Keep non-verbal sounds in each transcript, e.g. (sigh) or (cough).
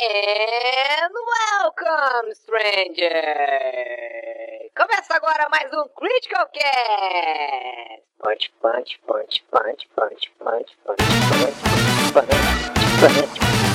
And welcome, stranger! Começa agora mais um Critical Cast! Punch, punch, punch, punch, punch, punch, punch, punch, punch.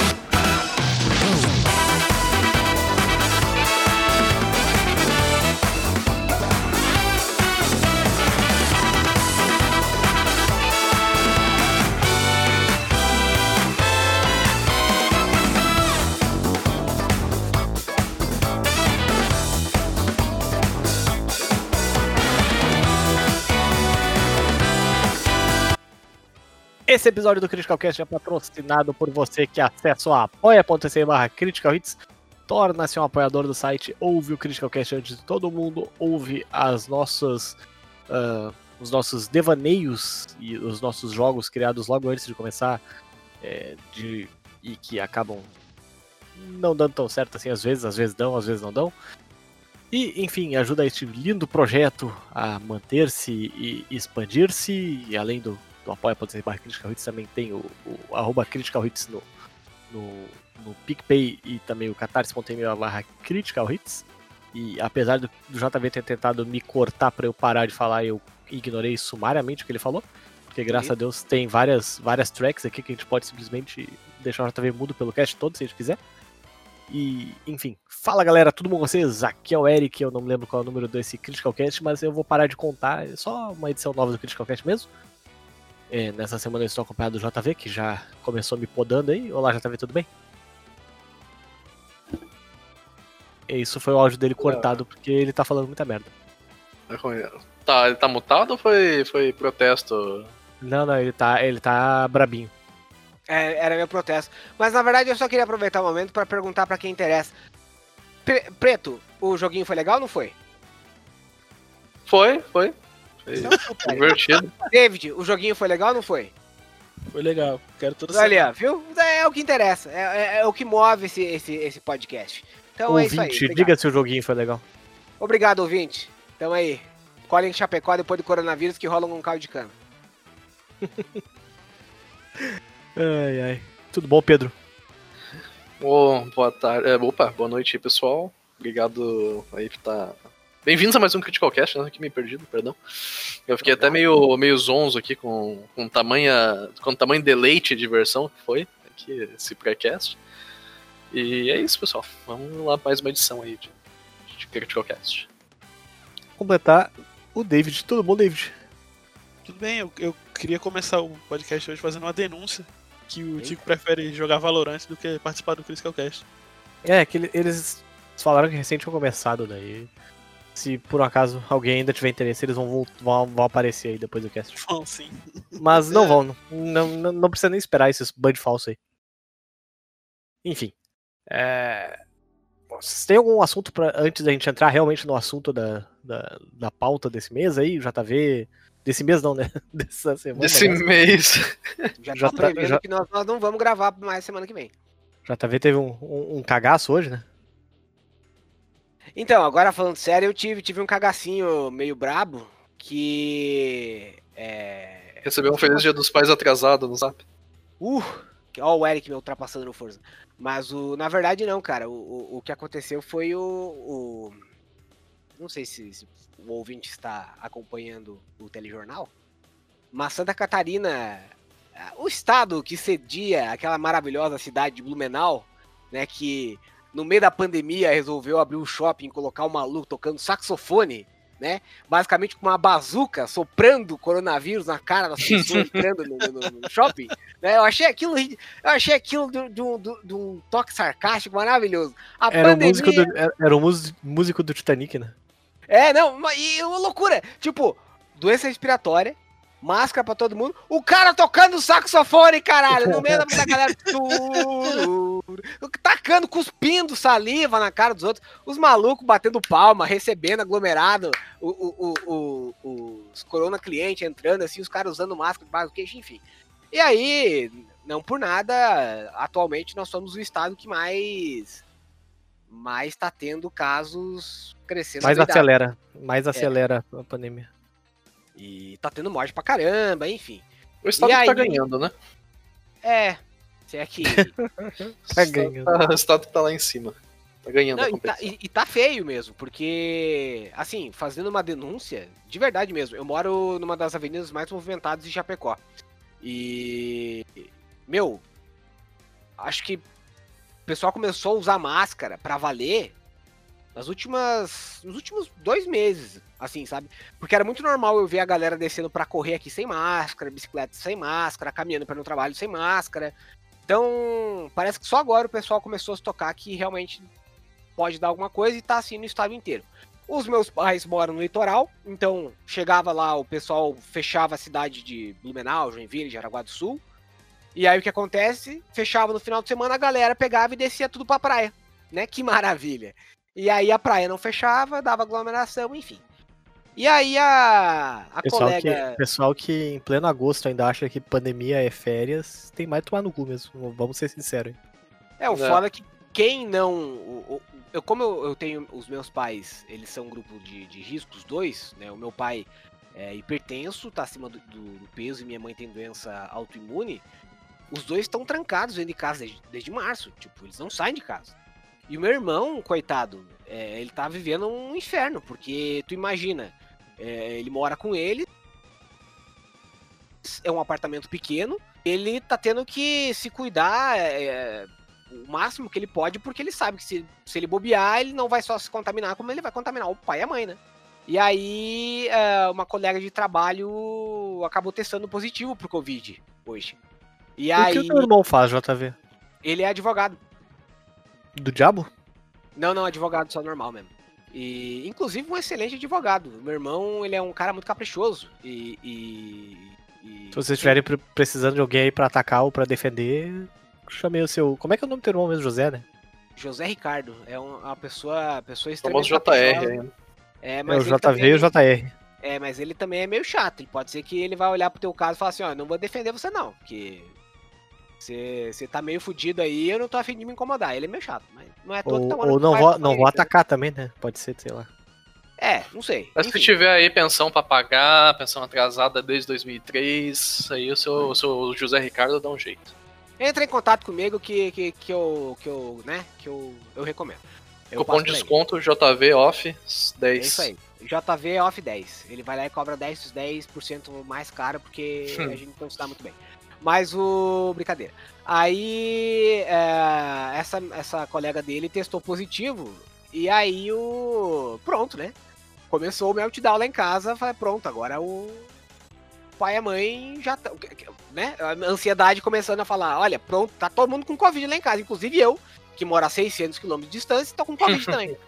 Esse episódio do Critical Cast é patrocinado por você que acessa o apoia.se barra Critical Hits, torna-se um apoiador do site, ouve o Critical Cast antes de todo mundo, ouve as nossas, uh, os nossos devaneios e os nossos jogos criados logo antes de começar é, de, e que acabam não dando tão certo assim às vezes, às vezes dão, às vezes não dão. E, enfim, ajuda este lindo projeto a manter-se e expandir-se, e além do do apoia.se barra Critical Hits, também tem o, o arroba Critical Hits no, no, no PicPay e também o catarse.me barra Critical Hits. E apesar do, do JV ter tentado me cortar para eu parar de falar, eu ignorei sumariamente o que ele falou. Porque graças a Deus tem várias, várias tracks aqui que a gente pode simplesmente deixar o JV mudo pelo cast todo, se a gente quiser. E, enfim, fala galera, tudo bom com vocês? Aqui é o Eric, eu não me lembro qual é o número desse Critical Cast, mas eu vou parar de contar, é só uma edição nova do Critical Cast mesmo. É, nessa semana eu estou acompanhado do JV, que já começou me podando aí. Olá, JV, tudo bem? Isso foi o áudio dele cortado, porque ele tá falando muita merda. Tá, ele tá mutado ou foi, foi protesto? Não, não, ele tá, ele tá brabinho. É, era meu protesto. Mas na verdade eu só queria aproveitar o momento para perguntar para quem interessa. Pre Preto, o joguinho foi legal ou não foi? Foi, foi. Foi divertido. David, o joguinho foi legal ou não foi? Foi legal. Quero tudo Olha, viu? É, é, o que interessa. É, é, é, o que move esse, esse, esse podcast. Então ouvinte, é isso aí. diga se o joguinho foi legal. Obrigado, ouvinte. Então aí. Colhem em Chapecó depois do coronavírus que rola um caldo de cana. (laughs) ai, ai. Tudo bom, Pedro? Oh, boa tarde. É, opa, boa noite, pessoal. Obrigado aí por estar tá Bem-vindos a mais um Critical Cast, né? Aqui meio perdido, perdão. Eu fiquei até meio, meio zonzo aqui com, com, tamanha, com tamanho deleite de versão que foi aqui esse pré-cast. E é isso, pessoal. Vamos lá mais uma edição aí de, de Critical Cast. Completar o David. Tudo bom, David? Tudo bem, eu, eu queria começar o podcast hoje fazendo uma denúncia que o Tico prefere jogar Valorant do que participar do Critical Cast. É, que eles falaram que recente tinham começado daí se por um acaso alguém ainda tiver interesse, eles vão, vão, vão aparecer aí depois do cast. Vão sim. Mas não é. vão, não, não, não precisa nem esperar esses band falsos aí. Enfim. É... Vocês têm algum assunto para antes da gente entrar realmente no assunto da, da, da pauta desse mês aí, JV? Desse mês não, né? (laughs) Dessa semana. Desse né? mês. Já, já tá prevendo já... que nós, nós não vamos gravar mais semana que vem. JV teve um, um, um cagaço hoje, né? Então, agora falando sério, eu tive, tive um cagacinho meio brabo que. É... Recebeu um Feliz Dia dos Pais atrasado no zap. Uh! Ó, o Eric me ultrapassando no Forza. Mas o, na verdade, não, cara. O, o, o que aconteceu foi o. o não sei se, se, o ouvinte está acompanhando o telejornal. Mas Santa Catarina, o estado que cedia aquela maravilhosa cidade de Blumenau, né? Que no meio da pandemia, resolveu abrir um shopping, colocar um maluco tocando saxofone, né? Basicamente com uma bazuca soprando coronavírus na cara das pessoas (laughs) entrando no, no, no, shopping. Né? Eu achei aquilo, eu achei aquilo de, um, um, toque sarcástico maravilhoso. A era, pandemia... o músico do, era o músico do Titanic, né? É, não, e uma loucura. Tipo, doença respiratória, máscara pra todo mundo. O cara tocando saxofone, caralho, no meio (laughs) da galera. tacando, cuspindo saliva na cara dos outros. Os malucos batendo palma, recebendo aglomerado. O, o, o, o os corona cliente entrando assim, os caras usando máscara debaixo do queixo, enfim. E aí, não por nada, atualmente nós somos o estado que mais mais está tendo casos crescendo. Mais acelera, mais é. acelera é. a pandemia. E tá tendo morte pra caramba, enfim. O Estado e tá aí, tá ganhando, né? É. Se é que. (laughs) Tá ganhando. (laughs) O resultado tá lá em cima. Tá ganhando Não, a e, tá, competição. e- e tá feio mesmo, porque, assim, fazendo uma denúncia, de verdade mesmo, eu moro numa das avenidas mais movimentadas de Chapecó. E. Meu, acho que o pessoal começou a usar máscara pra valer nas últimas. nos últimos dois meses, assim, sabe? Porque era muito normal eu ver a galera descendo pra correr aqui sem máscara, bicicleta sem máscara, caminhando para o trabalho sem máscara. Então, parece que só agora o pessoal começou a se tocar que realmente pode dar alguma coisa e tá assim no estado inteiro. Os meus pais moram no litoral, então chegava lá, o pessoal fechava a cidade de Blumenau, Joinville, Jaraguá do Sul. E aí o que acontece? Fechava no final de semana, a galera pegava e descia tudo pra praia, né? Que maravilha. E aí a praia não fechava, dava aglomeração, enfim. E aí a, a Pessoal que, colega. pessoal que em pleno agosto ainda acha que pandemia é férias, tem mais tomar no cu mesmo. Vamos ser sinceros. hein? É, o foda é que quem não. o- o- eu, como eu, eu tenho os meus pais, eles são um grupo de, de risco, os dois, né? O meu pai é hipertenso, tá acima do, do- do peso, e minha mãe tem doença autoimune. Os dois estão trancados dentro de casa desde, desde março. Tipo, eles não saem de casa. E o meu irmão, coitado, é, ele tá vivendo um inferno, porque tu imagina, é, ele mora com ele, é um apartamento pequeno, ele tá tendo que se cuidar é, o máximo que ele pode, porque ele sabe que se, se ele bobear, ele não vai só se contaminar, como ele vai contaminar o pai e a mãe, né? E aí, é, uma colega de trabalho acabou testando positivo pro Covid hoje. E E o aí, que o teu irmão faz, JV? ele é advogado. Do diabo? Não, não, advogado só normal mesmo. E, inclusive, um excelente advogado. Meu irmão, ele é um cara muito caprichoso. E. e- e- Se vocês estiverem pre- precisando de alguém aí pra atacar ou pra defender, chamei o seu. Como é que é o nome do teu irmão mesmo, José, né? José Ricardo é um- uma pessoa, pessoa O extremamente JR ainda. É, É mas o ele JV também- e o JR. É, mas ele também é meio chato. Ele pode ser que ele vai olhar pro teu caso e falar assim, ó, não vou defender você não, porque você tá meio fudido aí, eu não tô afim de me incomodar. Ele é meio chato, mas não é todo Ou, que tá ou não vou, não com vou atacar também, né? Pode ser, sei lá. É, não sei. Mas se Enfim, tiver aí pensão pra pagar, pensão atrasada desde 2003, aí o seu, o seu José Ricardo dá um jeito. Entra em contato comigo que, que, que eu, que eu, né, que eu, eu recomendo. Eu Cupom de desconto JV off 10. É isso aí. JV off 10. Ele vai lá e cobra 10, 10% mais caro porque Hum. a gente não se dá muito bem. Mas o. Brincadeira. Aí é, essa, essa colega dele testou positivo. E aí o. Pronto, né? Começou o meltdown lá em casa. Falei, pronto, agora o pai e a mãe já estão. Né? A ansiedade começando a falar: olha, pronto, tá todo mundo com Covid lá em casa, inclusive eu, que moro a 600 km de distância, tô com Covid também. (laughs)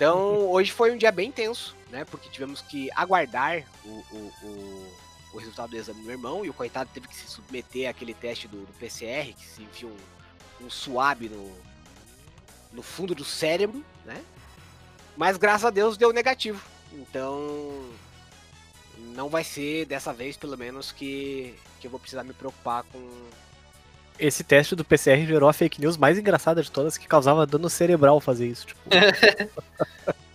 Então, hoje foi um dia bem tenso, né? Porque tivemos que aguardar o, o, o, o resultado do exame do meu irmão e o coitado teve que se submeter àquele teste do, do PCR, que se enfia um, um suave no, no fundo do cérebro, né? Mas graças a Deus deu negativo. Então, não vai ser dessa vez, pelo menos, que, que eu vou precisar me preocupar com. Esse teste do PCR gerou a fake news mais engraçada de todas, que causava dano cerebral fazer isso. Tipo... (laughs)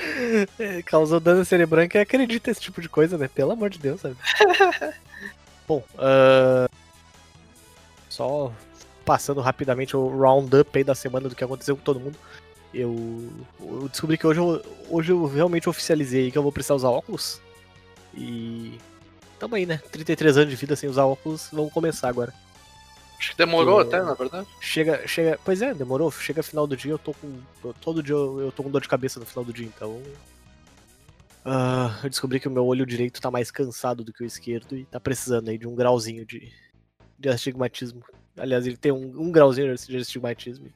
(laughs) Causou dano cerebral que acredita esse tipo de coisa, né? Pelo amor de Deus, sabe? (laughs) Bom, ah, só passando rapidamente o roundup aí da semana do que aconteceu com todo mundo. Eu, eu descobri que hoje eu, hoje eu realmente oficializei que eu vou precisar usar óculos. E tamo aí, né? 33 anos de vida sem usar óculos, vamos começar agora. Acho que demorou Eu- até, na verdade. Chega, chega. Pois é, demorou. Chega final do dia, eu tô com. eu- Todo dia eu, eu tô com dor de cabeça no final do dia, então. Ah, eu descobri que o meu olho direito tá mais cansado do que o esquerdo e tá precisando aí de um grauzinho de, de astigmatismo. Aliás, ele tem um, um grauzinho de astigmatismo.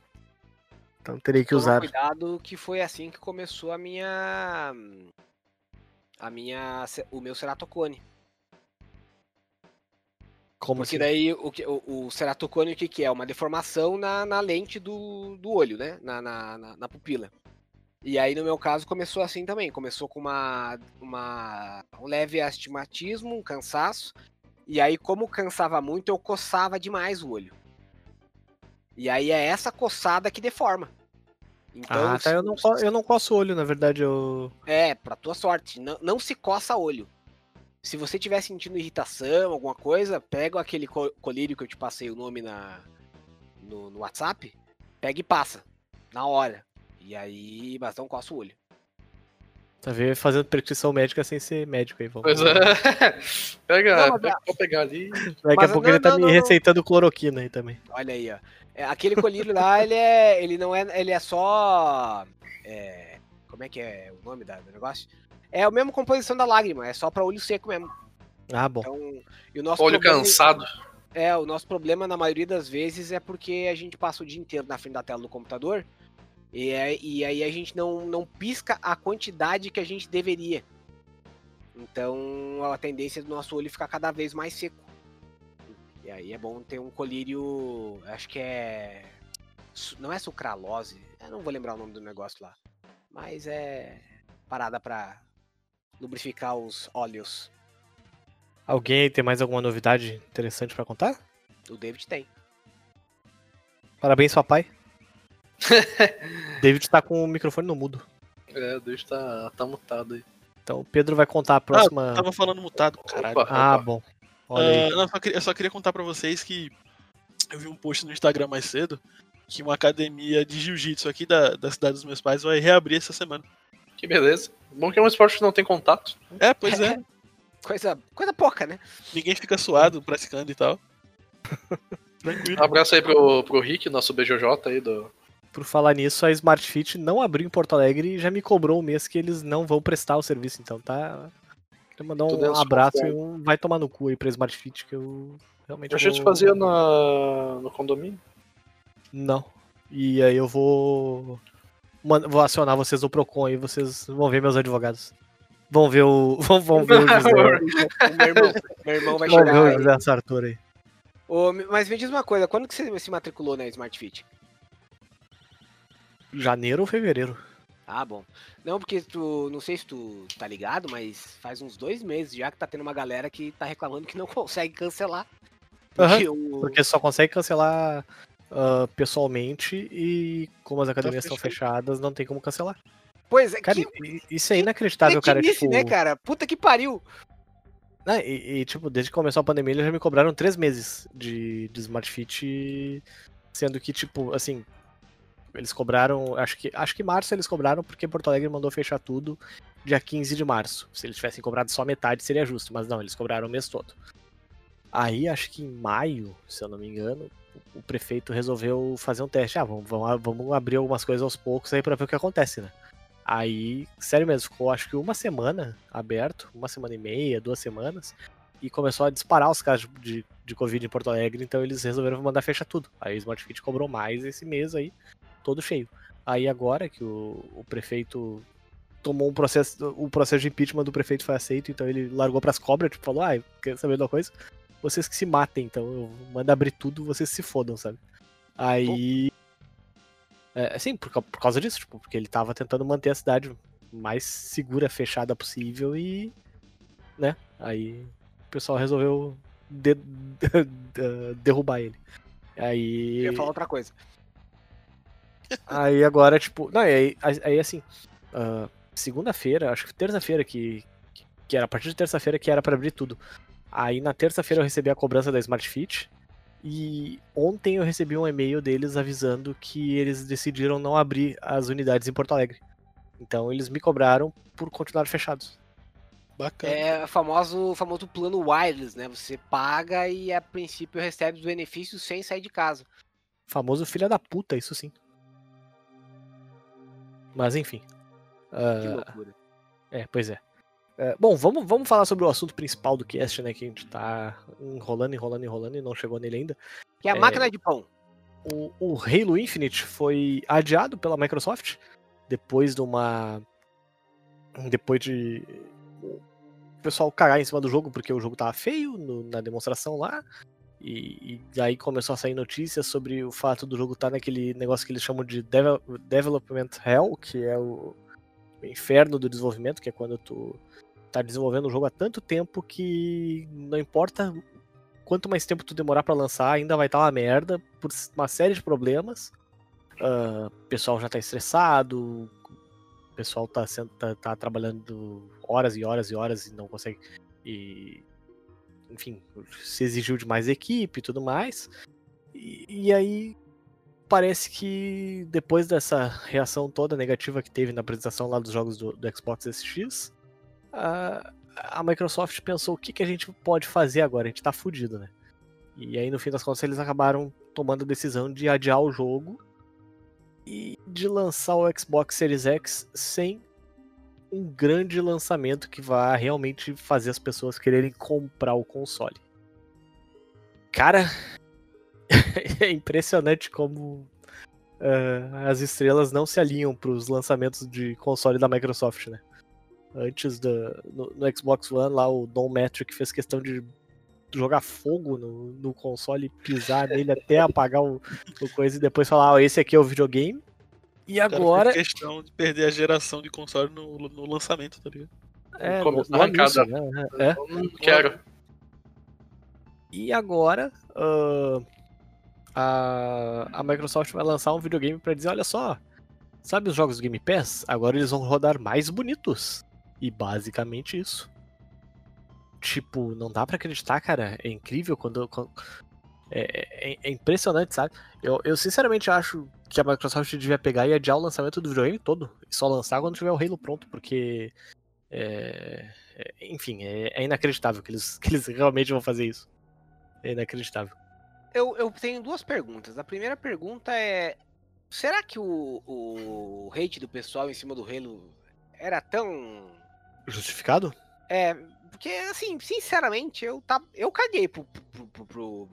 Então terei que Toma usar. cuidado que foi assim que começou a minha. A minha. O meu ceratocone. Como Porque assim? daí o, o, o ceratocone o que, que é? Uma deformação na, na lente do, do olho, né? Na, na, na, na pupila. E aí, no meu caso, começou assim também. Começou com uma, uma, um leve astigmatismo, um cansaço. E aí, como cansava muito, eu coçava demais o olho. E aí é essa coçada que deforma. Então, Ah, tá. Eu não, eu não coço o olho, na verdade. Eu. É, pra tua sorte. Não, não se coça olho. Se você tiver sentindo irritação, alguma coisa, pega aquele co- colírio que eu te passei o nome na, no, no WhatsApp, pega e passa. Na hora. E aí, mas não coça o olho. Tá vendo? Fazendo prescrição médica sem ser médico aí. Vamos. Pois é. (laughs) Pega, Não, mas pega, pode pegar ali. Daqui Mas a pouco não, ele tá não, me não, não. receitando cloroquina aí também. Olha aí, ó. É, aquele colírio lá, ele é. Ele não é. Ele é só. é, como é que é o nome da- do negócio? É a mesma composição da lágrima, é só pra olho seco mesmo. Ah, bom. Então, e o nosso Olho problema- cansado. É, o nosso problema na maioria das vezes é porque a gente passa o dia inteiro na frente da tela do computador e, é- e aí a gente não, não pisca a quantidade que a gente deveria. Então a tendência do nosso olho ficar cada vez mais seco. E aí é bom ter um colírio, acho que é. Não é sucralose, eu não vou lembrar o nome do negócio lá. Mas é parada pra lubrificar os óleos. Alguém tem mais alguma novidade interessante pra contar? O David tem. Parabéns, papai. (laughs) David tá com o microfone no mudo. É, Deus tá, tá mutado aí. Então o Pedro vai contar a próxima. Tava falando mutado, caralho. Opa, Ah, opa. bom. Ah, não, só queria- eu só queria contar pra vocês que eu vi um post no Instagram mais cedo que uma academia de jiu-jitsu aqui da, da cidade dos meus pais vai reabrir essa semana. Que beleza. Bom que é um esporte que não tem contato. É, pois é. (laughs) Coisa, coisa pouca, né? Ninguém fica suado praticando e tal. (laughs) Tranquilo. Um abraço aí pro, pro Rick, nosso BJJ aí do. Por falar nisso, a Smart Fit não abriu em Porto Alegre e já me cobrou um mês que eles não vão prestar o serviço. Então tá. Queria mandar é um abraço e um vai tomar no cu aí pra Smart Fit, que eu realmente. A gente vou- fazia na, no condomínio. Não. E aí eu vou. Vou acionar vocês do Procon aí, vocês vão ver meus advogados. Vão ver o. (laughs) Vão, vão ver o José. Meu irmão, meu irmão vai vão ver chegar o. José Sartor aí. Ô, mas me diz uma coisa, quando que você se matriculou na Smart Fit? Janeiro ou fevereiro? Ah, bom. Não, porque tu. Não sei se tu tá ligado, mas faz uns dois meses já que tá tendo uma galera que tá reclamando que não (laughs) consegue cancelar. Porque o. Porque só consegue cancelar ah, pessoalmente e como as academias estão fechadas, não tem como cancelar. Pois é, Cara, que. isso é inacreditável, cara. tecnice, Tipo, né, cara? Puta que pariu. né, e, e, tipo, desde que começou a pandemia, eles já me cobraram três meses de, de Smart Fit, sendo que, tipo, assim, eles cobraram, acho que, acho que março eles cobraram porque Porto Alegre mandou fechar tudo dia 15 de março. Se eles tivessem cobrado só metade, seria justo, mas não, eles cobraram o mês todo. Aí, acho que em maio, se eu não me engano, o- prefeito resolveu fazer um teste. Ah, vamos, vamos, vamos abrir algumas coisas aos poucos aí pra ver o que acontece, né? Aí, sério mesmo, ficou acho que uma semana aberto, uma semana e meia, duas semanas, e começou a disparar os casos de, de Covid em Porto Alegre, então eles resolveram mandar fechar tudo. Aí o Smart Fit cobrou mais esse mês aí, todo cheio. Aí agora que o, o prefeito tomou um processo, o processo de impeachment do prefeito foi aceito, então ele largou pras cobras, tipo, falou, ah, quer saber de uma coisa? Vocês que se matem, então eu mando abrir tudo, vocês se fodam, sabe? Aí. É, assim, por, por causa disso, tipo, porque ele tava tentando manter a cidade mais segura, fechada possível e. né? Aí o pessoal resolveu de- (laughs) de- derrubar ele. Aí. Eu ia falar outra coisa. (laughs) Aí agora, tipo. Não, aí, aí assim. ah, Segunda-feira, acho que terça-feira que. Que era a partir de terça-feira que era pra abrir tudo. Aí na terça-feira eu recebi a cobrança da Smart Fit. E ontem eu recebi um e-mail deles avisando que eles decidiram não abrir as unidades em Porto Alegre. Então eles me cobraram por continuar fechados. Bacana. É o famoso, famoso plano wireless, né? Você paga e a princípio recebe os benefícios sem sair de casa. Famoso filha da puta, isso sim. Mas enfim. Que Ah, loucura. É, pois é. É, bom, vamos, vamos falar sobre o assunto principal do cast, né? Que a gente tá enrolando, enrolando, enrolando e não chegou nele ainda. Que é a é- máquina de pão. O, o Halo Infinite foi adiado pela Microsoft depois de uma. Depois de. O pessoal cagar em cima do jogo porque o jogo tava feio no- na demonstração lá. E, e aí começou a sair notícias sobre o fato do jogo estar naquele negócio que eles chamam de devel- Development Hell, que é o, o inferno do desenvolvimento, que é quando tu tá desenvolvendo um jogo há tanto tempo que não importa quanto mais tempo tu demorar pra lançar, ainda vai estar uma merda por uma série de problemas. Ah, o pessoal já tá estressado, o pessoal tá, sendo, tá, tá trabalhando horas e horas e horas e não consegue E, enfim, se exigiu de mais equipe e tudo mais. E, e aí parece que depois dessa reação toda negativa que teve na apresentação lá dos jogos do, do Xbox SX, a, Microsoft pensou o que, que a gente pode fazer agora, a gente tá fudido, né? E aí no fim das contas eles acabaram tomando a decisão de adiar o jogo e de lançar o Xbox Series X sem um grande lançamento que vá realmente fazer as pessoas quererem comprar o console. Cara, (laughs) é impressionante como uh, as estrelas não se alinham para os lançamentos de console da Microsoft, né? Antes da, no, no Xbox One, lá o Don Metric fez questão de jogar fogo no, no console, pisar (laughs) nele até apagar o, o coisa e depois falar, ó, esse aqui é o videogame. E agora. Fez questão de perder a geração de console no, no lançamento, tá ligado? É, Como arrancada. anúncio, né? É. Não quero. E agora ah, a, a Microsoft vai lançar um videogame pra dizer, olha só, sabe os jogos do Game Pass? Agora eles vão rodar mais bonitos. E basicamente isso. Tipo, não dá pra acreditar, cara. É incrível quando. quando- é, é- é impressionante, sabe? Eu, eu sinceramente acho que a Microsoft devia pegar e adiar o lançamento do videogame todo. E só lançar quando tiver o Halo pronto, porque. é, é, enfim, é, é inacreditável que eles, (laughs) que eles realmente vão fazer isso. É inacreditável. Eu, eu tenho duas perguntas. A primeira pergunta é: será que o, o hate do pessoal em cima do Halo era tão. Justificado? É, porque assim, sinceramente, eu, tá, eu caguei pro, pro, pro, pro,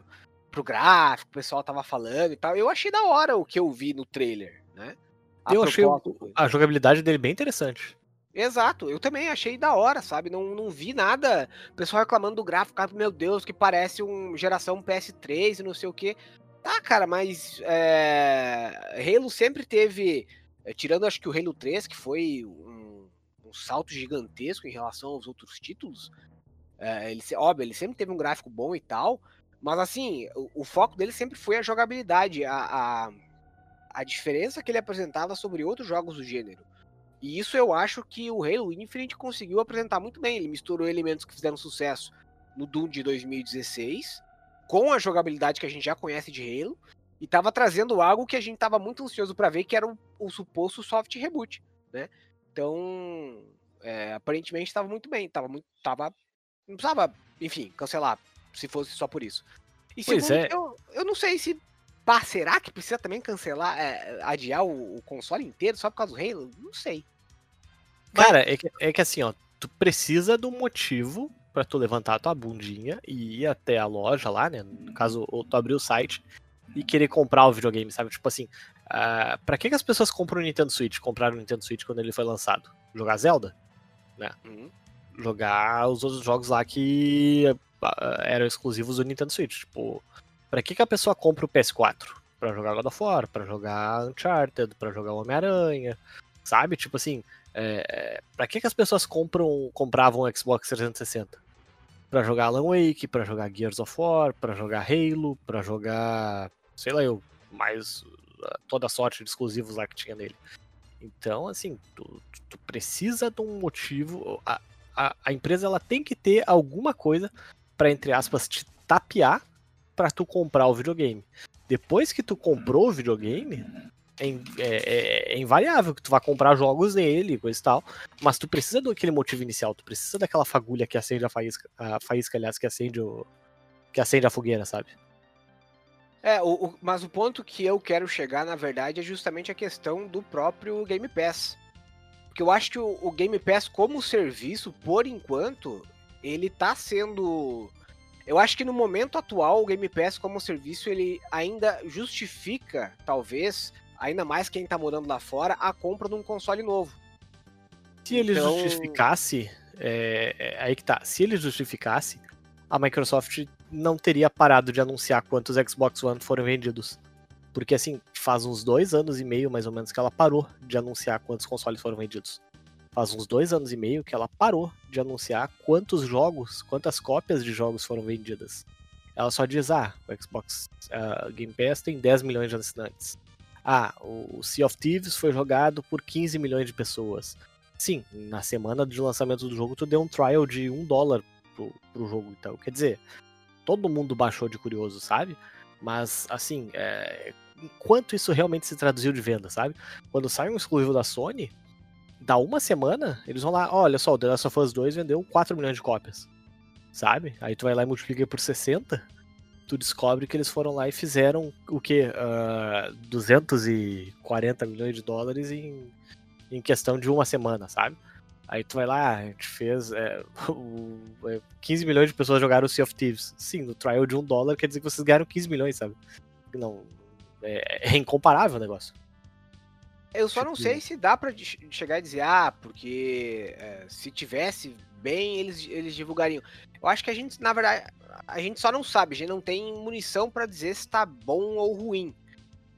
pro gráfico, o pessoal tava falando e tal. Eu achei da hora o que eu vi no trailer, né? A eu achei a jogabilidade dele bem interessante. Exato, eu também achei da hora, sabe? Não, não vi nada. O pessoal reclamando do gráfico, cara, meu Deus, que parece um geração PS3 e não sei o que. Tá, cara, mas é... Halo sempre teve. é, tirando acho que o Halo 3, que foi um, salto gigantesco em relação aos outros títulos. é, ele, óbvio, ele sempre teve um gráfico bom e tal. Mas assim, o, o foco dele sempre foi a jogabilidade, a, a, a diferença que ele apresentava sobre outros jogos do gênero. E isso eu acho que o Halo Infinite conseguiu apresentar muito bem. Ele misturou elementos que fizeram sucesso no Doom de 2016 com a jogabilidade que a gente já conhece de Halo e tava trazendo algo que a gente tava muito ansioso para ver, que era o, o suposto soft reboot, né? Então, é, aparentemente estava muito bem, tava muito, tava, não precisava, enfim, cancelar se fosse só por isso. E Pois segundo, é. eu, eu não sei se pá, será que precisa também cancelar, é, adiar o, o console inteiro só por causa do Halo? Não sei. Cara, é que, é que assim, ó, tu precisa do motivo pra tu levantar a tua bundinha e ir até a loja lá, né? No caso, ou tu abrir o site e querer comprar o videogame, sabe? Tipo assim, ah, pra que, que as pessoas compram o Nintendo Switch? Compraram o Nintendo Switch quando ele foi lançado? Jogar Zelda? Uhum. Jogar os outros jogos lá que ah, eram exclusivos do Nintendo Switch. Tipo, pra que, que a pessoa compra o PS4? Pra jogar God of War, pra jogar Uncharted, pra jogar Homem-Aranha, sabe? Tipo assim, é, pra que, que as pessoas compram, compravam o Xbox 360? Pra jogar Alan Wake, pra jogar Gears of War, pra jogar Halo, pra jogar, sei lá eu, mais uh, toda a sorte de exclusivos lá que tinha nele. Então, assim, tu, tu- precisa de um motivo. A, a, a empresa ela tem que ter alguma coisa pra, entre aspas, te tapear pra tu comprar o videogame. Depois que tu comprou o videogame, é, é- é- é invariável que tu vai comprar jogos nele, coisa e tal. Mas tu precisa daquele motivo inicial, tu precisa daquela fagulha que acende a faísca, a faísca, aliás, que acende o. que acende a fogueira, sabe? É, o, o- mas o ponto que eu quero chegar, na verdade, é justamente a questão do próprio Game Pass. Porque eu acho que o, o Game Pass, como serviço, por enquanto, ele tá sendo. Eu acho que no momento atual, o Game Pass como serviço, ele ainda justifica, talvez, ainda mais quem tá morando lá fora, a compra de um console novo. Se ele Então- justificasse, é, é aí que tá. Se ele justificasse, a Microsoft não teria parado de anunciar quantos Xbox One foram vendidos. Porque assim, faz uns dois anos e meio, mais ou menos, que ela parou de anunciar quantos consoles foram vendidos. Faz uns dois anos e meio que ela parou de anunciar quantos jogos, quantas cópias de jogos foram vendidas. Ela só diz, ah, o Xbox ah, Game Pass tem 10 milhões de assinantes. Ah, o Sea of Thieves foi jogado por 15 milhões de pessoas. Sim, na semana de lançamento do jogo tu deu um trial de um dólar pro, pro jogo. Então, quer dizer, todo mundo baixou de curioso, sabe? Mas, assim, é, enquanto isso realmente se traduziu de venda, sabe? Quando sai um exclusivo da Sony, dá uma semana, eles vão lá, olha só, o The Last of Us 2 vendeu 4 milhões de cópias, sabe? Aí tu vai lá e multiplica por 60, tu descobre que eles foram lá e fizeram o quê? Uh, 240 milhões de dólares em, em questão de uma semana, sabe? Aí tu vai lá, a gente fez. É, (laughs) o, é, 15 milhões de pessoas jogaram o Sea of Thieves. Sim, no trial de um dólar quer dizer que vocês ganharam 15 milhões, sabe? Não. É, é incomparável o negócio. Eu só não Tipo- sei se dá pra chegar e dizer, ah, porque é, se tivesse bem, eles, eles divulgariam. Eu acho que a gente, na verdade, a gente só não sabe, a gente não tem munição pra dizer se tá bom ou ruim.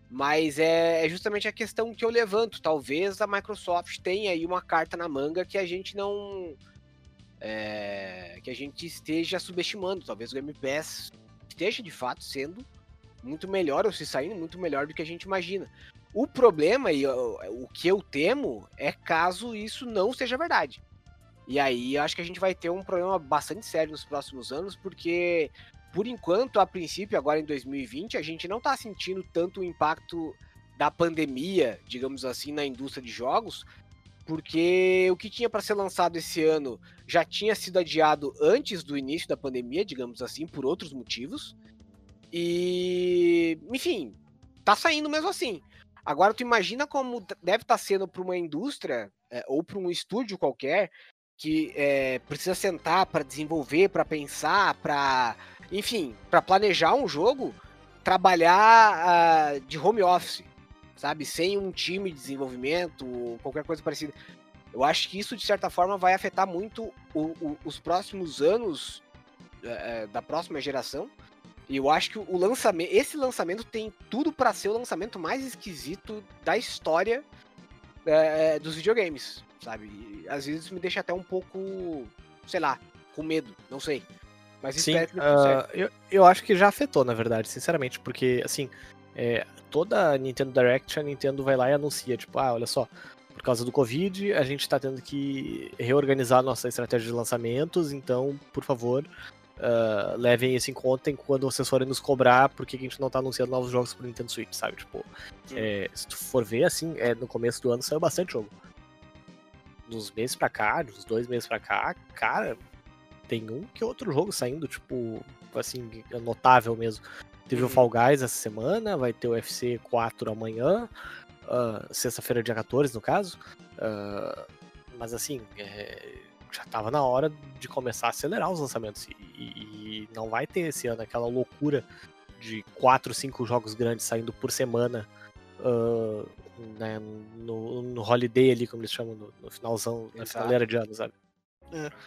Mas é, é justamente a questão que eu levanto. Talvez a Microsoft tenha aí uma carta na manga que a gente não. é, que a gente esteja subestimando. Talvez o Game Pass esteja de fato sendo muito melhor, ou se saindo muito melhor do que a gente imagina. O problema e o, que eu temo é caso isso não seja verdade. E aí acho que a gente vai ter um problema bastante sério nos próximos anos, porque por enquanto, a princípio, agora em 2020, a gente não está sentindo tanto o impacto da pandemia, digamos assim, na indústria de jogos, porque o que tinha para ser lançado esse ano já tinha sido adiado antes do início da pandemia, digamos assim, por outros motivos. E, enfim, tá saindo mesmo assim. Agora tu imagina como deve estar sendo para uma indústria é, ou para um estúdio qualquer que é, precisa sentar para desenvolver, para pensar, para, enfim, para planejar um jogo, trabalhar ah, de home office, sabe, sem um time de desenvolvimento ou qualquer coisa parecida. Eu acho que isso de certa forma vai afetar muito o- o- os próximos anos é, da próxima geração. E eu acho que o lançamento, esse lançamento tem tudo para ser o lançamento mais esquisito da história é, dos videogames, sabe? E, às vezes me deixa até um pouco, sei lá, com medo, não sei. Mas Sim, ah, eu, eu acho que já afetou, na verdade, sinceramente, porque, assim, é, toda a Nintendo Direct, a Nintendo vai lá e anuncia, tipo, ah, olha só, por causa do Covid, a gente tá tendo que reorganizar nossa estratégia de lançamentos, então, por favor, ah, levem isso em conta em quando vocês forem nos cobrar porque a gente não tá anunciando novos jogos pro Nintendo Switch, sabe? Tipo, é, se tu for ver, assim, é, no começo do ano saiu bastante jogo. Dos meses pra cá, dos dois meses pra cá, cara, tem um que outro jogo saindo, tipo, assim, notável mesmo. Teve o Uhum. Fall Guys essa semana, vai ter o UFC 4 amanhã, ah, sexta-feira, dia 14, no caso. Ah, mas assim, é, já tava na hora de começar a acelerar os lançamentos. E, e- não vai ter esse ano aquela loucura de 4, 5 jogos grandes saindo por semana. ah, né, no, no holiday ali, como eles chamam, no, no finalzão, na Exato. finaleira de ano, sabe?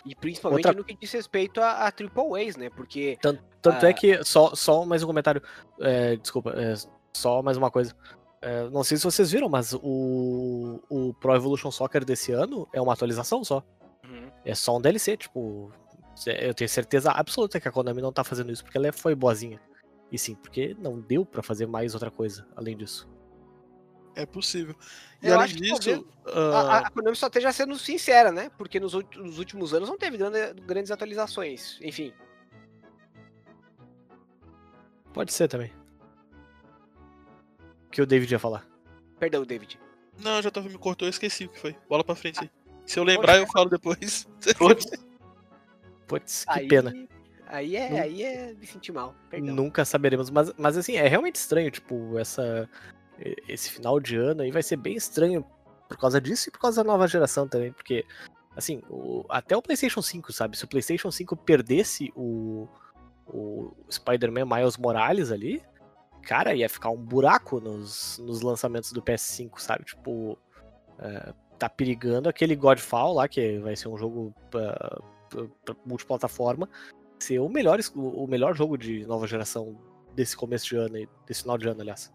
E principalmente outra- no que diz respeito a, a Triple A's, né? Porque Tanto, tanto Ah. é que, só, só mais um comentário, é, desculpa, é, só mais uma coisa. É, não sei se vocês viram, mas o, o Pro Evolution Soccer desse ano é uma atualização só. É só um DLC, tipo. Eu tenho certeza absoluta que a Konami não tá fazendo isso porque ela foi boazinha. E sim, porque não deu pra fazer mais outra coisa além disso. É possível. E Eu além acho que disso, a, ah, a- a Konami só esteja sendo sincera, né? Porque nos, nos últimos anos não teve grande- grandes atualizações. Enfim, Pode ser também. O que o David ia falar? perdão, David. não, já tava me cortou, eu esqueci o que foi. Bola pra frente aí. Se eu lembrar, eu falo depois. (laughs) Putz, que aí, pena. Aí é, aí é me sentir mal. Perdão. Nunca saberemos, mas, mas assim, é realmente estranho, tipo, essa, esse final de ano aí vai ser bem estranho por causa disso e por causa da nova geração também, porque, assim, o- até o PlayStation 5, sabe? Se o PlayStation 5 perdesse o, o Spider-Man Miles Morales ali, cara, ia ficar um buraco nos, nos lançamentos do PS5, sabe? Tipo, é, tá perigando aquele Godfall lá, que vai ser um jogo pra, pra- multiplataforma, ser o melhor, o melhor jogo de nova geração desse começo de ano, desse final de ano, aliás.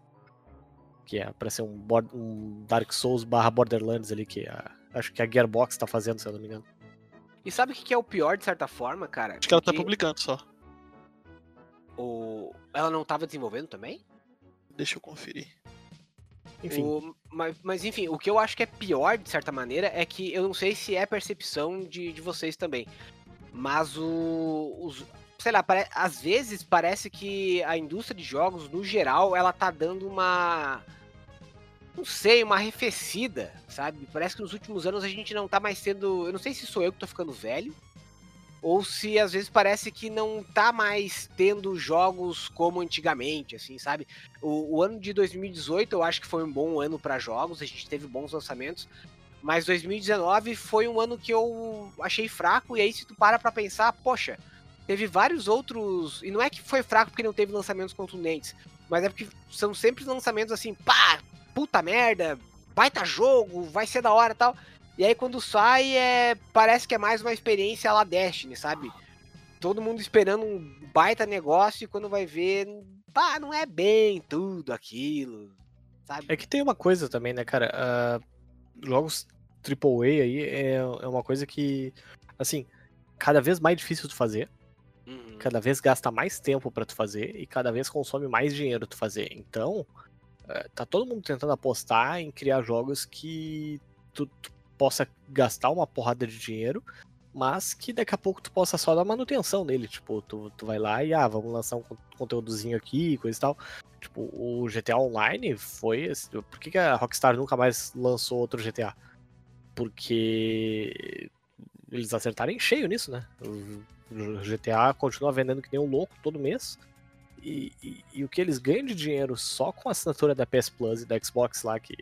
Que é pra ser um, um Dark Souls barra Borderlands ali, que a- acho que a Gearbox tá fazendo, se eu não me engano. E sabe o que que é o pior, de certa forma, cara? Acho que ela tá publicando só. o... Ela não tava desenvolvendo também? Deixa eu conferir. Enfim, O- mas, mas, enfim, o que eu acho que é pior, de certa maneira, é que eu não sei se é percepção de, de vocês também. Mas o. Os, sei lá, pare, às vezes parece que a indústria de jogos, no geral, ela tá dando uma. Não sei, uma arrefecida, sabe? Parece que nos últimos anos a gente não tá mais tendo. Eu não sei se sou eu que tô ficando velho. Ou se às vezes parece que não tá mais tendo jogos como antigamente, assim, sabe? O, o ano de 2018 eu acho que foi um bom ano para jogos, a gente teve bons lançamentos. Mas 2019 foi um ano que eu achei fraco, e aí se tu para pra pensar, poxa, teve vários outros. E não é que foi fraco porque não teve lançamentos contundentes, mas é porque são sempre lançamentos assim, pá, puta merda, baita jogo, vai ser da hora e tal. E aí quando sai, é, parece que é mais uma experiência lá Destiny, sabe? Todo mundo esperando um baita negócio e quando vai ver, pá, não é bem tudo aquilo, sabe? É que tem uma coisa também, né, cara? Uh, jogos AAA aí é, é uma coisa que, assim, cada vez mais difícil de fazer. Cada vez gasta mais tempo para tu fazer e cada vez consome mais dinheiro tu fazer. Então, uh, tá todo mundo tentando apostar em criar jogos que tu, tu possa gastar uma porrada de dinheiro, mas que daqui a pouco tu possa só dar manutenção nele. Tipo, tu, tu vai lá e, ah, vamos lançar um conteúdozinho aqui, coisa e tal. Tipo, o GTA Online foi. Por que, que a Rockstar nunca mais lançou outro GTA? Porque eles acertaram em cheio nisso, né? GTA continua vendendo que nem um louco todo mês. E, e, e, o que eles ganham de dinheiro só com a assinatura da PS Plus e da Xbox lá, que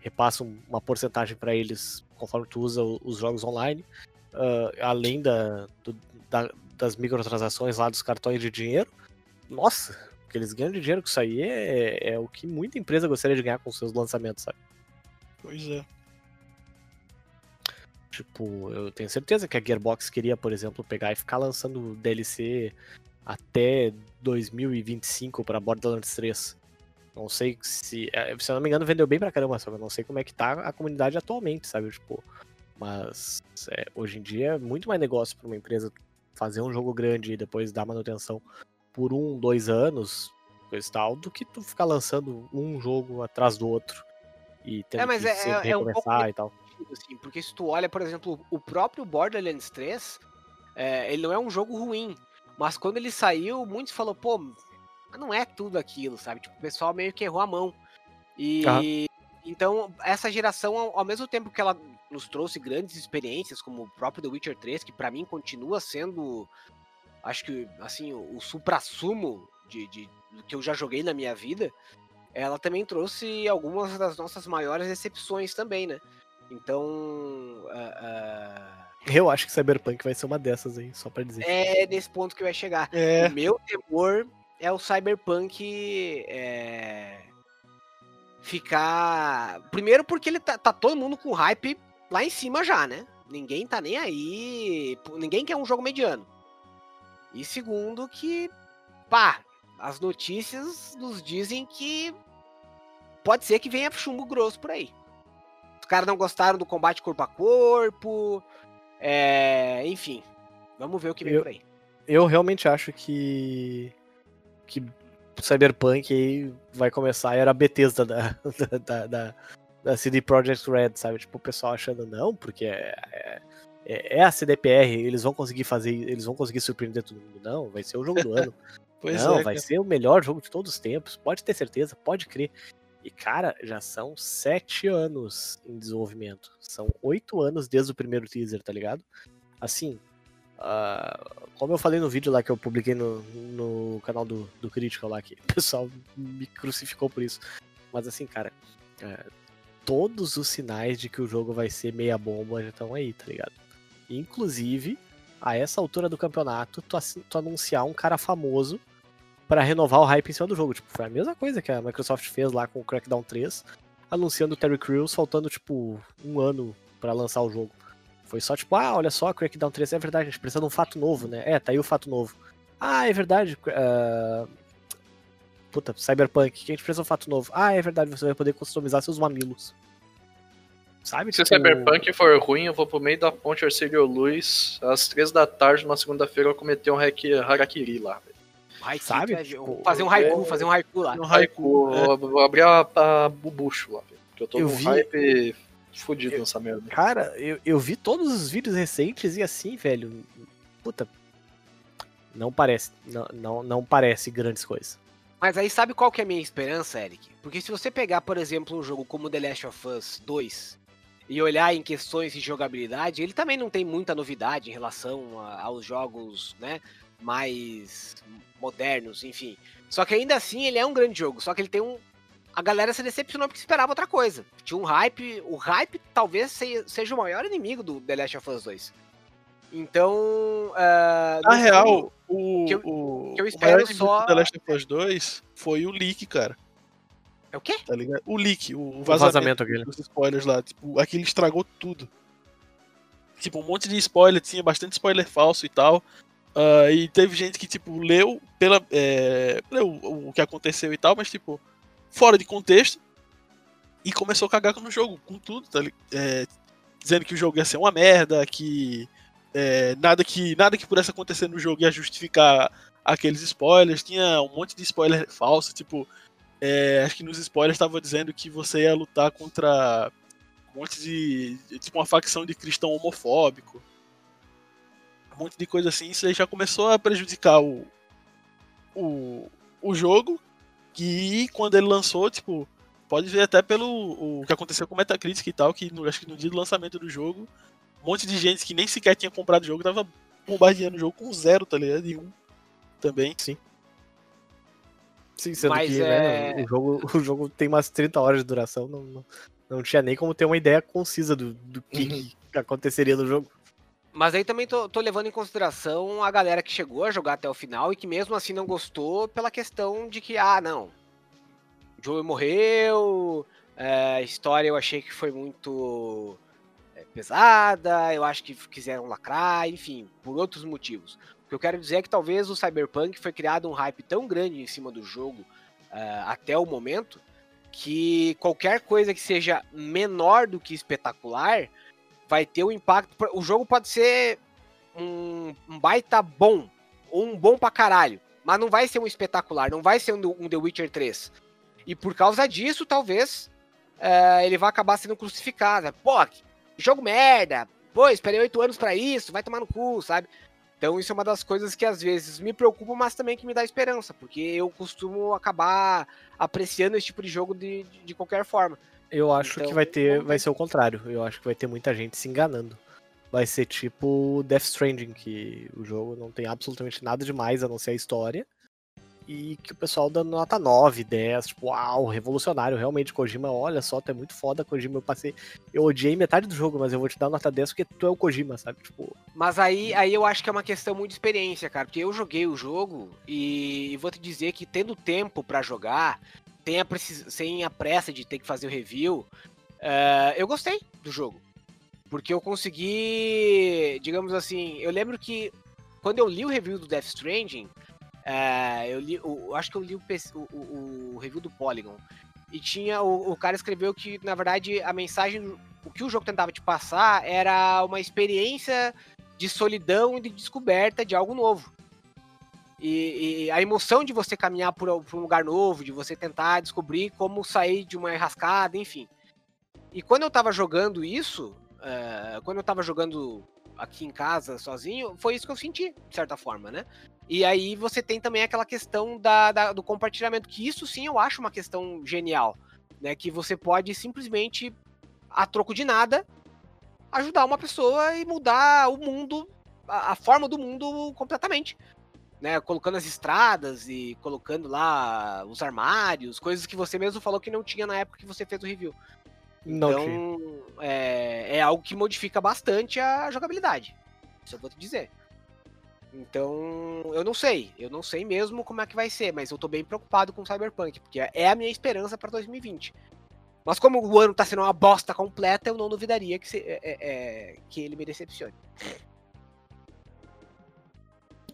repassam uma porcentagem para eles conforme tu usa os jogos online, uh, além da, do, da, das microtransações lá dos cartões de dinheiro. Nossa, o que eles ganham de dinheiro com isso aí é, é o que muita empresa gostaria de ganhar com seus lançamentos, sabe? Pois é. Tipo, eu tenho certeza que a Gearbox queria, por exemplo, pegar e ficar lançando DLC até 2025 para Borderlands 3. Não sei se. É, se eu não me engano, vendeu bem pra caramba, só que eu não sei como é que tá a comunidade atualmente, sabe? Tipo. Mas é, hoje em dia é muito mais negócio para uma empresa fazer um jogo grande e depois dar manutenção por um, dois anos, coisa e tal, do que tu ficar lançando um jogo atrás do outro e tendo é, mas que é, é, recomeçar um e tal. Assim, porque se tu olha, por exemplo, o próprio Borderlands 3, é, ele não é um jogo ruim, mas quando ele saiu, muitos falaram, pô, não é tudo aquilo, sabe? Tipo, o pessoal meio que errou a mão. E então, essa geração, ao mesmo tempo que ela nos trouxe grandes experiências, como o próprio The Witcher 3, que para mim continua sendo, acho que, assim, o, o supra-sumo de, de, do que eu já joguei na minha vida, ela também trouxe algumas das nossas maiores decepções também, né? Então. Uh, uh... Eu acho que Cyberpunk vai ser uma dessas aí, só pra dizer. É nesse ponto que vai chegar. É. O meu temor é o Cyberpunk é... ficar. Primeiro, porque ele tá, tá todo mundo com hype lá em cima já, né? Ninguém tá nem aí. Ninguém quer um jogo mediano. E segundo, que. Pá, as notícias nos dizem que pode ser que venha chumbo grosso por aí. Os caras não gostaram do combate corpo a corpo. É, enfim, vamos ver o que vem eu, por aí. Eu realmente acho que que Cyberpunk aí vai começar era a Bethesda da, (laughs) da, da, da, CD Projekt Red, sabe? Tipo, o pessoal achando não, porque é, é, é, a CDPR, eles vão conseguir fazer, eles vão conseguir surpreender todo mundo. Não, vai ser o jogo do ano. (laughs) pois não, é, vai ser o melhor jogo de todos os tempos, pode ter certeza, pode crer. E, cara, já são sete anos em desenvolvimento. São oito anos desde o primeiro teaser, tá ligado? Assim, Uh, como eu falei no vídeo lá que eu publiquei no, no canal do, do Critical lá, que o pessoal me crucificou por isso. Mas assim, cara, uh, todos os sinais de que o jogo vai ser meia bomba já estão aí, tá ligado? Inclusive, a essa altura do campeonato, tu, tu anunciar um cara famoso para renovar o hype em cima do jogo. Tipo, foi a mesma coisa que a Microsoft fez lá com o Crackdown 3, anunciando o Terry Crews faltando, tipo, um ano para lançar o jogo. Foi só tipo, ah, olha só, Crackdown 3 é verdade, a gente precisa de um fato novo, né? É, tá aí o fato novo. Ah, é verdade. Uh... Puta, Cyberpunk, que a gente precisa de um fato novo. Ah, é verdade, você vai poder customizar seus mamilos. Sabe? Se tipo... Cyberpunk for ruim, eu vou pro meio da ponte Arcílio Luz, às três da tarde, numa segunda-feira, eu cometer um hack, harakiri lá, Sabe? Tipo, fazer um haiku, é... fazer um haiku lá. Um haiku, é. vou abrir a, a bubucho lá, velho. eu tô eu com vi... hype Fudido nessa merda. Cara, eu, eu vi todos os vídeos recentes e assim, velho. puta, não parece, não, não, não parece grandes coisas. Mas aí sabe qual que é a minha esperança, Eric? Porque se você pegar, por exemplo, um jogo como The Last of Us 2 e olhar em questões de jogabilidade, ele também não tem muita novidade em relação a- aos jogos, né, mais modernos, enfim. Só que ainda assim ele é um grande jogo, só que ele tem um a galera se decepcionou porque esperava outra coisa. Tinha um hype, o hype talvez se- seja o maior inimigo do The Last of Us 2. Então, ah, Na real, o, que eu- o, que eu o espero maior inimigo só- do The Last of Us 2 foi o leak, cara. é o quê? Tá ligado? O leak, o O vazamento, vazamento aquele. dos spoilers lá. Tipo, aquilo estragou tudo. Tipo, um monte de spoiler, tinha bastante spoiler falso e tal. Ah, e teve gente que, tipo, leu pela. é, leu o, que aconteceu e tal, mas, tipo, fora de contexto. E começou a cagar no jogo, com tudo, tá é, dizendo que o jogo ia ser uma merda, que. é, nada que nada que pudesse acontecer no jogo ia justificar aqueles spoilers. Tinha um monte de spoiler falso, tipo. é, acho que nos spoilers estava dizendo que você ia lutar contra um monte de- tipo uma facção de cristão homofóbico. Um monte de coisa assim. Isso aí já começou a prejudicar o. o, o jogo. Que quando ele lançou, tipo. Pode ver até pelo o que aconteceu com o Metacritic e tal, que no, acho que no dia do lançamento do jogo, um monte de gente que nem sequer tinha comprado o jogo tava bombardeando o jogo com zero, tá ligado? E um também. Sim, sendo Mas que é- né, o, jogo, o jogo tem umas 30 horas de duração, não, não, não tinha nem como ter uma ideia concisa do, do que, Uhum. que aconteceria no jogo. Mas aí também tô, tô levando em consideração a galera que chegou a jogar até o final e que mesmo assim não gostou pela questão de que, ah, não, Joey morreu, é, a história eu achei que foi muito é, pesada, eu acho que quiseram lacrar, enfim, por outros motivos. O que eu quero dizer é que talvez o Cyberpunk foi criado um hype tão grande em cima do jogo é, até o momento que qualquer coisa que seja menor do que espetacular vai ter um impacto. O jogo pode ser um, um baita bom, ou um bom pra caralho, mas não vai ser um espetacular, não vai ser um, um The Witcher 3. E por causa disso, talvez é, ele vai acabar sendo crucificado. Pô, jogo merda! Pô, esperei oito anos pra isso, vai tomar no cu, sabe? Então isso é uma das coisas que às vezes me preocupa, mas também que me dá esperança, porque eu costumo acabar apreciando esse tipo de jogo de, de, de qualquer forma. Eu acho Então, que vai ter, vai ser o contrário. Eu acho que vai ter muita gente se enganando. Vai ser tipo Death Stranding, que o jogo não tem absolutamente nada demais a não ser a história. E que o pessoal dando nota 9, 10, tipo, uau, revolucionário. Realmente, Kojima, olha só, tu é muito foda, Kojima. Eu passei. Eu odiei metade do jogo, mas eu vou te dar nota 10 porque tu é o Kojima, sabe? Tipo, Mas aí, aí eu acho que é uma questão muito de experiência, cara. Porque eu joguei o jogo e vou te dizer que tendo tempo pra jogar, sem a, sem a pressa de ter que fazer o review, eh, eu gostei do jogo. Porque eu consegui, digamos assim, eu lembro que quando eu li o review do Death Stranding, eh, eu li, o- acho que eu li o, o- o- o review do Polygon. E tinha, o, o cara escreveu que, na verdade, a mensagem, o que o jogo tentava te passar era uma experiência de solidão e de descoberta de algo novo. E, e a emoção de você caminhar por, por um lugar novo, de você tentar descobrir como sair de uma enrascada, enfim. E quando eu tava jogando isso, eh, quando eu tava jogando aqui em casa sozinho, foi isso que eu senti, de certa forma, né? E aí você tem também aquela questão da, da- do compartilhamento, que isso sim eu acho uma questão genial, né? Que você pode simplesmente, a troco de nada, ajudar uma pessoa e mudar o mundo, a, a forma do mundo completamente. Né, colocando as estradas e colocando lá os armários, coisas que você mesmo falou que não tinha na época que você fez o review. não então, é, é algo que modifica bastante a jogabilidade. Isso eu vou te dizer. Então, eu não sei. Eu não sei mesmo como é que vai ser, mas eu tô bem preocupado com o Cyberpunk, porque é a minha esperança pra 2020. Mas como o ano tá sendo uma bosta completa, eu não duvidaria que, se- é- é- é, que ele me decepcione.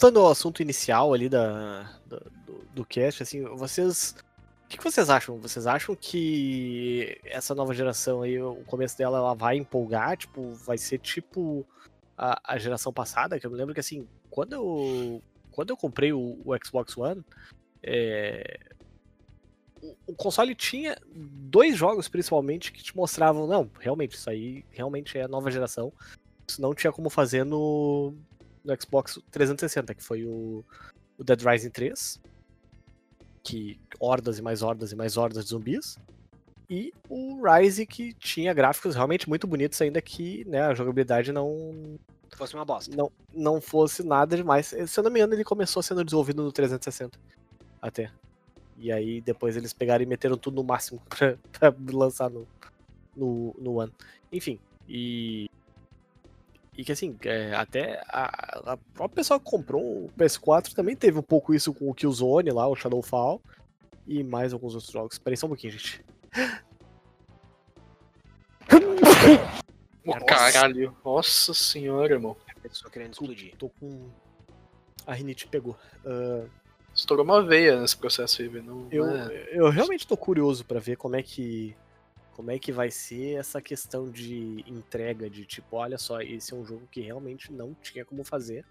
Voltando ao assunto inicial ali da, da- do, do cast, assim, vocês. O que, que vocês acham? Vocês acham que essa nova geração aí, o começo dela, ela vai empolgar? Tipo, vai ser tipo a, a geração passada? Que eu me lembro que assim, quando eu, quando eu comprei o, o Xbox One, é, o, o console tinha dois jogos principalmente que te mostravam, não, realmente, isso aí realmente é a nova geração. Isso não tinha como fazer no, no Xbox 360, que foi o, o Dead Rising 3, que hordas e mais hordas e mais hordas de zumbis, e o Rise, que tinha gráficos realmente muito bonitos, ainda que né, a jogabilidade não, Fosse uma bosta. não, não fosse nada demais. Se eu não me engano, ele começou sendo desenvolvido no 360, até. E aí depois eles pegaram e meteram tudo no máximo (laughs) pra, pra lançar no, no, no One. Enfim, e. E que assim, é, até a, a própria pessoa que comprou o PS4 também teve um pouco isso com o Killzone lá, o Shadowfall. E mais alguns outros jogos. Espera aí só um pouquinho, gente. (laughs) Caralho. Nossa senhora, irmão. A pessoa querendo explodir. Tô com. A rinite pegou. Ah, Estourou uma veia nesse processo aí, velho. Não, eu, é- eu realmente tô curioso pra ver como é que. Como é que vai ser essa questão de entrega, de tipo, olha só, esse é um jogo que realmente não tinha como fazer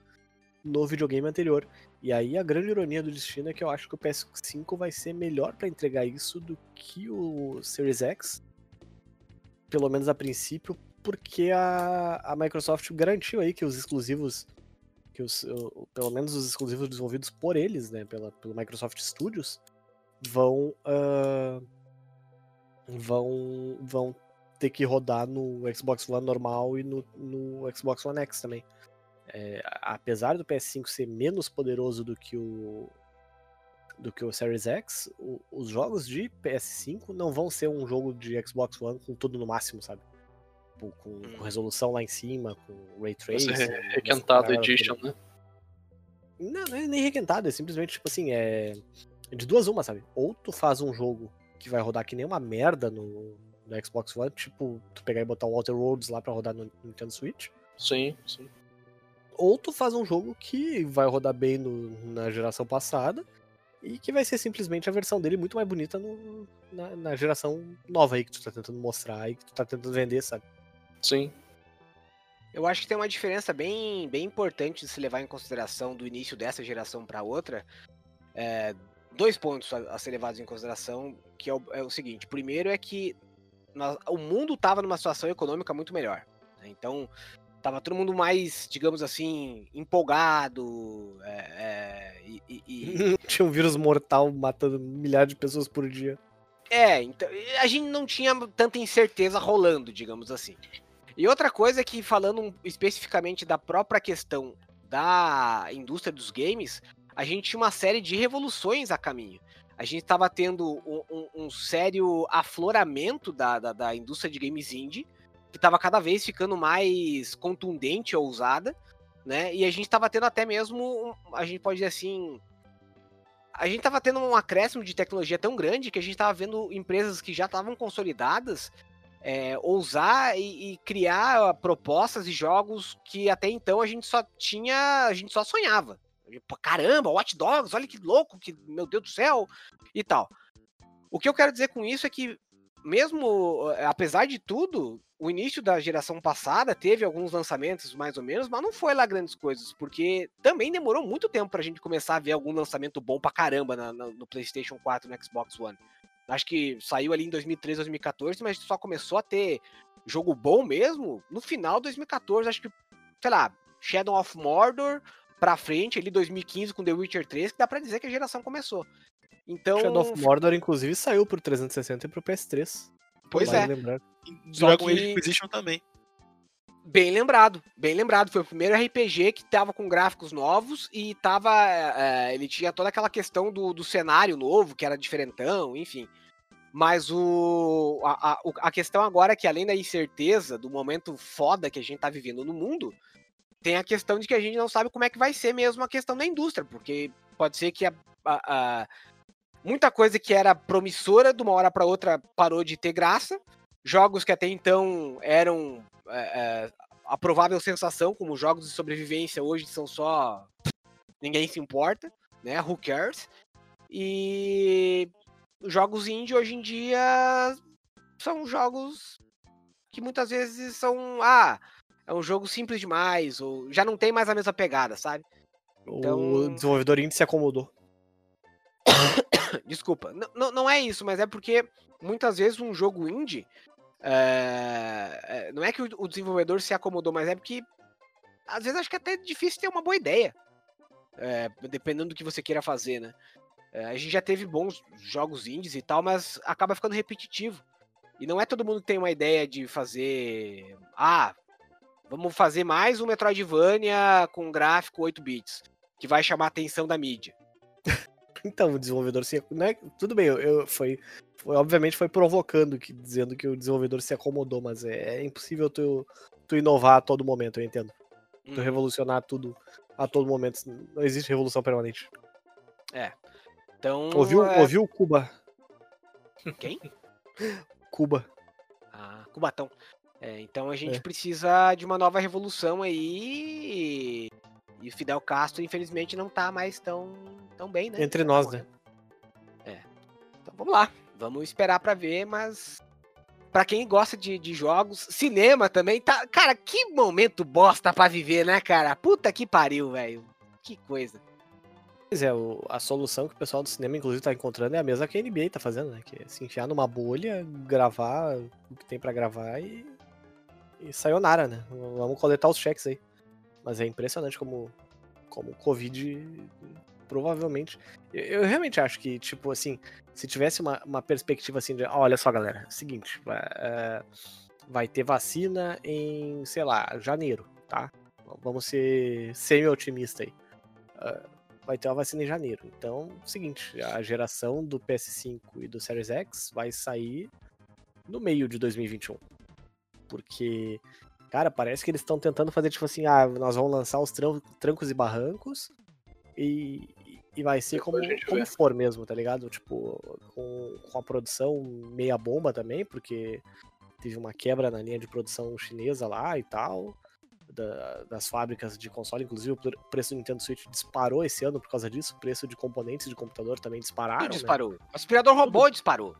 no videogame anterior. E aí a grande ironia do destino é que eu acho que o PS5 vai ser melhor pra entregar isso do que o Series X. Pelo menos a princípio, porque a, a Microsoft garantiu aí que os exclusivos, que os, pelo menos os exclusivos desenvolvidos por eles, né, pela, pelo Microsoft Studios, vão ah, vão vão ter que rodar no Xbox One normal e no, no Xbox One X também. É, apesar do PS5 ser menos poderoso do que o do que o Series X, o- os jogos de PS5 não vão ser um jogo de Xbox One com tudo no máximo, sabe? Com, com- com Hum. resolução lá em cima, com ray tracing, re- requentado edition, né? Não, não é nem requentado, é simplesmente tipo assim, é de duas uma, sabe? Ou tu faz um jogo que vai rodar que nem uma merda no, no Xbox One, tipo, tu pegar e botar o Outer Worlds lá pra rodar no Nintendo Switch, Sim, sim. ou tu faz um jogo que vai rodar bem no- na geração passada e que vai ser simplesmente a versão dele muito mais bonita no- na, na geração nova aí que tu tá tentando mostrar e que tu tá tentando vender, sabe? Sim. Eu acho que tem uma diferença bem, bem importante de se levar em consideração do início dessa geração para outra. É, dois pontos a, a ser levados em consideração, que é o, é o seguinte. Primeiro é que nós- o mundo estava numa situação econômica muito melhor. né? Então, tava todo mundo mais, digamos assim, empolgado. é, é, e- e- e, (laughs) Tinha um vírus mortal matando milhares de pessoas por dia. É, então a gente não tinha tanta incerteza rolando, digamos assim. E outra coisa é que, falando especificamente da própria questão da indústria dos games, a gente tinha uma série de revoluções a caminho. A gente estava tendo um, um- um sério afloramento da, da, da indústria de games indie, que estava cada vez ficando mais contundente e ousada, né? E a gente estava tendo até mesmo, a gente pode dizer assim, a gente tava tendo um acréscimo de tecnologia tão grande que a gente tava vendo empresas que já estavam consolidadas é, ousar e, e criar propostas e jogos que até então a gente só tinha, a gente só sonhava. Caramba, Watch Dogs, olha que louco, que meu Deus do céu e tal. O que eu quero dizer com isso é que mesmo eh, apesar de tudo, o início da geração passada teve alguns lançamentos mais ou menos, mas não foi lá grandes coisas, porque também demorou muito tempo pra gente começar a ver algum lançamento bom pra caramba na- na- no PlayStation 4 e no Xbox One. Acho que saiu ali em 2013, 2014, mas só começou a ter jogo bom mesmo no final de 2014. Acho que, sei lá, Shadow of Mordor pra frente, ali 2015 com The Witcher 3, que dá pra dizer que a geração começou. Então, Shadow of Mordor, inclusive, saiu pro 360 e pro PS3. pois é. lembrar. Dragon que- Age Inquisition também. Bem lembrado, bem lembrado. Foi o primeiro RPG que tava com gráficos novos e tava. é, ele tinha toda aquela questão do, do cenário novo, que era diferentão, enfim. Mas o a, a, o- a questão agora é que, além da incerteza do momento foda que a gente tá vivendo no mundo, tem a questão de que a gente não sabe como é que vai ser mesmo a questão da indústria, porque pode ser que a, a- a- muita coisa que era promissora de uma hora para outra parou de ter graça. Jogos que até então eram é, é, a provável sensação, como jogos de sobrevivência hoje são só. ninguém se importa, né? Who cares? E jogos indie hoje em dia são jogos que muitas vezes são. Ah, é um jogo simples demais, ou já não tem mais a mesma pegada, sabe? O Então- desenvolvedor indie se acomodou. (coughs) Desculpa, não, não, é isso, mas é porque muitas vezes um jogo indie. é, não é que o, o desenvolvedor se acomodou, mas é porque às vezes acho que é até difícil ter uma boa ideia. É, dependendo do que você queira fazer, né? É, a gente já teve bons jogos indies e tal, mas acaba ficando repetitivo. E não é todo mundo que tem uma ideia de fazer. Ah, vamos fazer mais um Metroidvania com gráfico 8 bits, que vai chamar a atenção da mídia. (laughs) Então, o desenvolvedor se. Não é, tudo bem, eu, eu- foi, foi- Obviamente foi provocando, que, dizendo que o desenvolvedor se acomodou, mas é, é impossível tu, tu inovar a todo momento, eu entendo. Tu Hum, revolucionar tudo a todo momento. Não existe revolução permanente. Então. Ouviu, é, ouviu Cuba? Quem? (laughs) Cuba. Ah, Cubatão. É, então a gente É. precisa de uma nova revolução aí. E o Fidel Castro, infelizmente, não tá mais tão, tão bem, né? Entre nós, né? Então vamos lá. Vamos esperar pra ver, mas. Pra quem gosta de, de jogos, cinema também tá. Cara, que momento bosta pra viver, né, cara? Puta que pariu, velho. Que coisa. Pois é, o- a solução que o pessoal do cinema, inclusive, tá encontrando é a mesma que a NBA tá fazendo, né? Que é se enfiar numa bolha, gravar o que tem pra gravar e. E sayonara, né? Vamos coletar os cheques aí. Mas é impressionante como, como o Covid provavelmente. Eu, eu realmente acho que, tipo, assim, se tivesse uma, uma perspectiva assim de. "Ah, olha só, galera, é seguinte, vai, é, vai ter vacina em, sei lá, janeiro, tá? Vamos ser semi-otimista aí. Ah, vai ter uma vacina em janeiro. Então, é seguinte, a geração do PS5 e do Series X vai sair no meio de 2021. Porque, cara, parece que eles estão tentando fazer tipo assim, ah, nós vamos lançar os tran- trancos e barrancos e, e vai ser como, como for mesmo, tá ligado? Tipo, com, com a produção meia bomba também, porque teve uma quebra na linha de produção chinesa lá e tal da- das fábricas de console, inclusive o pre- preço do Nintendo Switch disparou esse ano por causa disso, o preço de componentes de computador também dispararam. Tudo né? disparou. O aspirador robô disparou.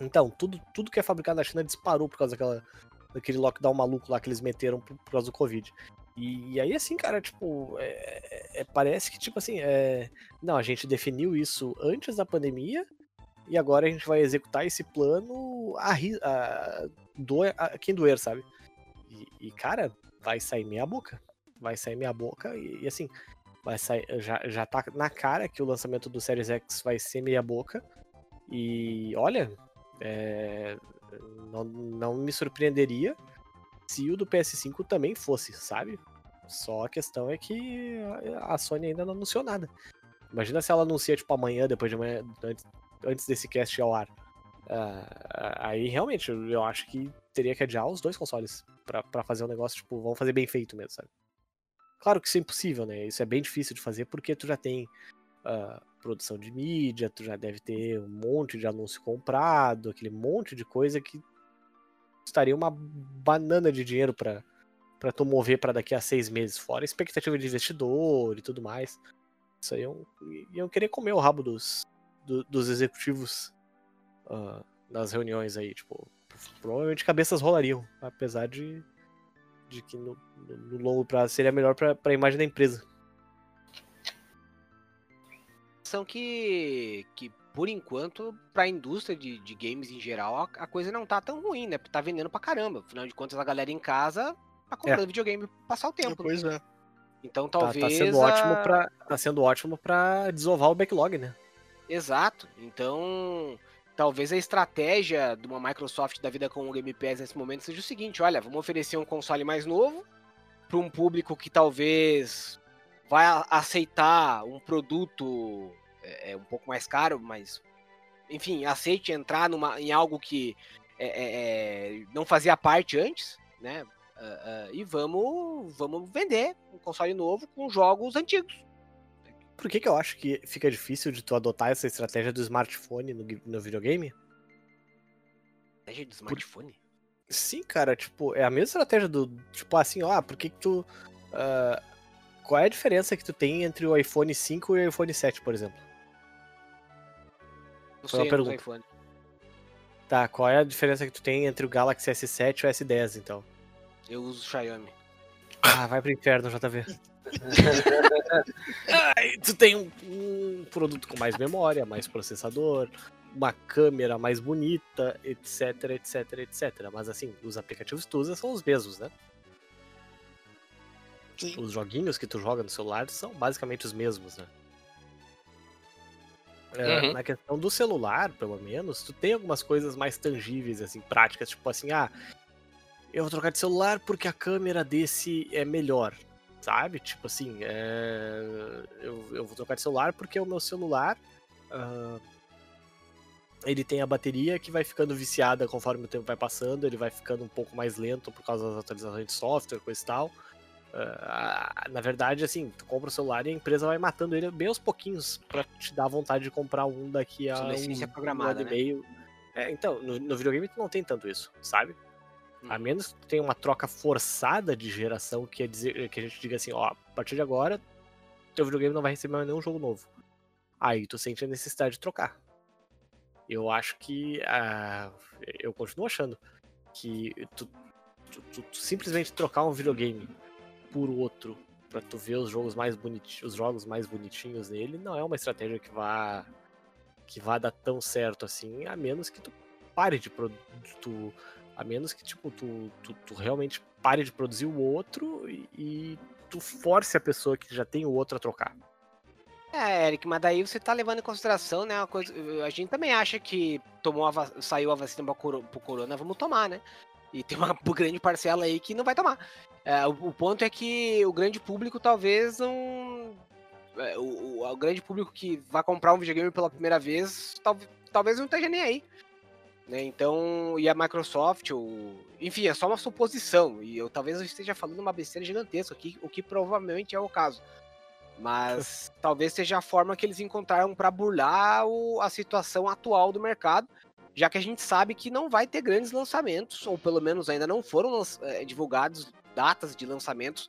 Então, tudo, tudo que é fabricado na China disparou por causa daquela, daquele lockdown maluco lá que eles meteram por, por causa do Covid. E, e aí, assim, cara, tipo, é- é- parece que, tipo assim, é, não, a gente definiu isso antes da pandemia e agora a gente vai executar esse plano a, a, doer, a quem doer, sabe? E, e, cara, vai sair meia boca. Vai sair meia boca e, e, assim, vai sair, já, já tá na cara que o lançamento do Series X vai ser meia boca. E olha, é, não, não me surpreenderia se o do PS5 também fosse, sabe? Só a questão é que a Sony ainda não anunciou nada. Imagina se ela anuncia, tipo, amanhã, depois de amanhã, antes, antes desse cast ao ar. Ah, aí, realmente, eu acho que teria que adiar os dois consoles pra fazer um negócio, tipo, vamos fazer bem feito mesmo, sabe? Claro que isso é impossível, né? Isso é bem difícil de fazer porque tu já tem ah, produção de mídia, tu já deve ter um monte de anúncio comprado, aquele monte de coisa que estaria uma banana de dinheiro pra, pra tu mover pra daqui a seis meses, fora a expectativa de investidor e tudo mais. Isso aí eu, eu querer comer o rabo dos, do- dos executivos ah, nas reuniões aí, tipo, provavelmente cabeças rolariam, apesar de, de que no, no- longo prazo seria melhor pra, pra imagem da empresa. Que, que por enquanto, pra indústria de, de games em geral, a, a coisa não tá tão ruim, né? Tá vendendo pra caramba. Afinal de contas, a galera em casa tá comprando videogame pra passar o tempo. né? Pois é. Então Tá, talvez. tá sendo a- ótimo pra, tá sendo ótimo pra desovar o backlog, né? Exato. Então, talvez a estratégia de uma Microsoft da vida com o Game Pass nesse momento seja o seguinte: olha, vamos oferecer um console mais novo para um público que talvez vai a- aceitar um produto é, é, um pouco mais caro, mas enfim, aceite entrar numa, em algo que é, é, é, não fazia parte antes, né? Ah, ah, e vamos, vamos vender um console novo com jogos antigos. Por que, que eu acho que fica difícil de tu adotar essa estratégia do smartphone no, no videogame? Estratégia de smartphone? Sim, cara, tipo, é a mesma estratégia do. Tipo assim, ó, por que, que tu. ah, qual é a diferença que tu tem entre o iPhone 5 e o iPhone 7, por exemplo? Não Foi uma sei, uso pergunta. iPhone. Tá, qual é a diferença que tu tem entre o Galaxy S7 e o S10, então? Eu uso Xiaomi. Ah, vai pro inferno, JV. (laughs) Ai, tu tem um, um produto com mais memória, mais processador, uma câmera mais bonita, etc, etc, etc. Mas assim, os aplicativos que tu usa são os mesmos, né? Sim. Os joguinhos que tu joga no celular são basicamente os mesmos, né? É, Uhum. Na questão do celular, pelo menos, tu tem algumas coisas mais tangíveis, assim, práticas, tipo assim, ah, eu vou trocar de celular porque a câmera desse é melhor, sabe? Tipo assim, é, eu, eu vou trocar de celular porque o meu celular ah, ele tem a bateria que vai ficando viciada conforme o tempo vai passando, ele vai ficando um pouco mais lento por causa das atualizações de software, coisa e tal. Ah, na verdade, assim, tu compra o celular e a empresa vai matando ele bem aos pouquinhos pra te dar vontade de comprar um daqui a um, Obsolescência um programada, ano e né? meio. É, então, no, no videogame tu não tem tanto isso, sabe? A Hum. menos que tu tenha uma troca forçada de geração, que, é dizer, que a gente diga assim, ó, a partir de agora, teu videogame não vai receber mais nenhum jogo novo. Aí tu sente a necessidade de trocar. Eu acho que. ah, eu continuo achando que tu, tu- tu- tu simplesmente trocar um videogame por outro pra tu ver os jogos mais bonitinhos, os jogos mais bonitinhos nele, não é uma estratégia que vá que vá dar tão certo assim, a menos que tu pare de produzir, a menos que tipo tu, tu, tu realmente pare de produzir o outro e, e tu force a pessoa que já tem o outro a trocar. É, Eric, mas daí você tá levando em consideração, né, uma coisa, a gente também acha que tomou a saiu a vacina pro corona, vamos tomar, né? E tem uma (laughs) grande parcela aí que não vai tomar. É, o, o ponto é que o grande público talvez não... é, o, o- o grande público que vai comprar um videogame pela primeira vez, tal, talvez não esteja nem aí. Né? Então, e a Microsoft, ou, enfim, é só uma suposição. E eu talvez eu esteja falando uma besteira gigantesca aqui, o que provavelmente é o caso. Mas (laughs) talvez seja a forma que eles encontraram para burlar o- a situação atual do mercado, já que a gente sabe que não vai ter grandes lançamentos, ou pelo menos ainda não foram eh, divulgados datas de lançamentos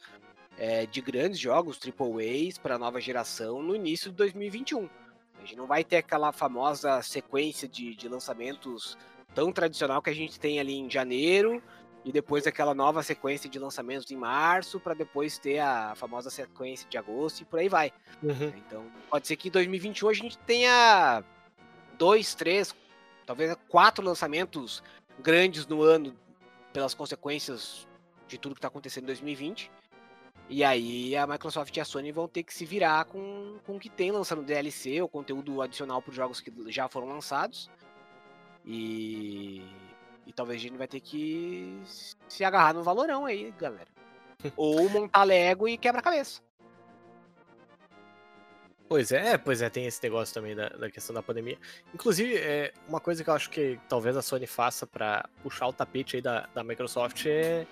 eh, de grandes jogos AAAs para a nova geração no início de 2021. A gente não vai ter aquela famosa sequência de, de lançamentos tão tradicional que a gente tem ali em janeiro, e depois aquela nova sequência de lançamentos em março, para depois ter a famosa sequência de agosto e por aí vai. Então, pode ser que em 2021 a gente tenha dois, três, talvez quatro lançamentos grandes no ano pelas consequências de tudo que está acontecendo em 2020. E aí a Microsoft e a Sony vão ter que se virar com, com o que tem lançando DLC ou conteúdo adicional para os jogos que já foram lançados. E, e talvez a gente vai ter que se agarrar no valorão aí, galera. (laughs) ou montar Lego e quebra-cabeça. Pois é, pois é, tem esse negócio também da, da questão da pandemia. Inclusive, é, uma coisa que eu acho que talvez a Sony faça pra puxar o tapete aí da, da Microsoft é,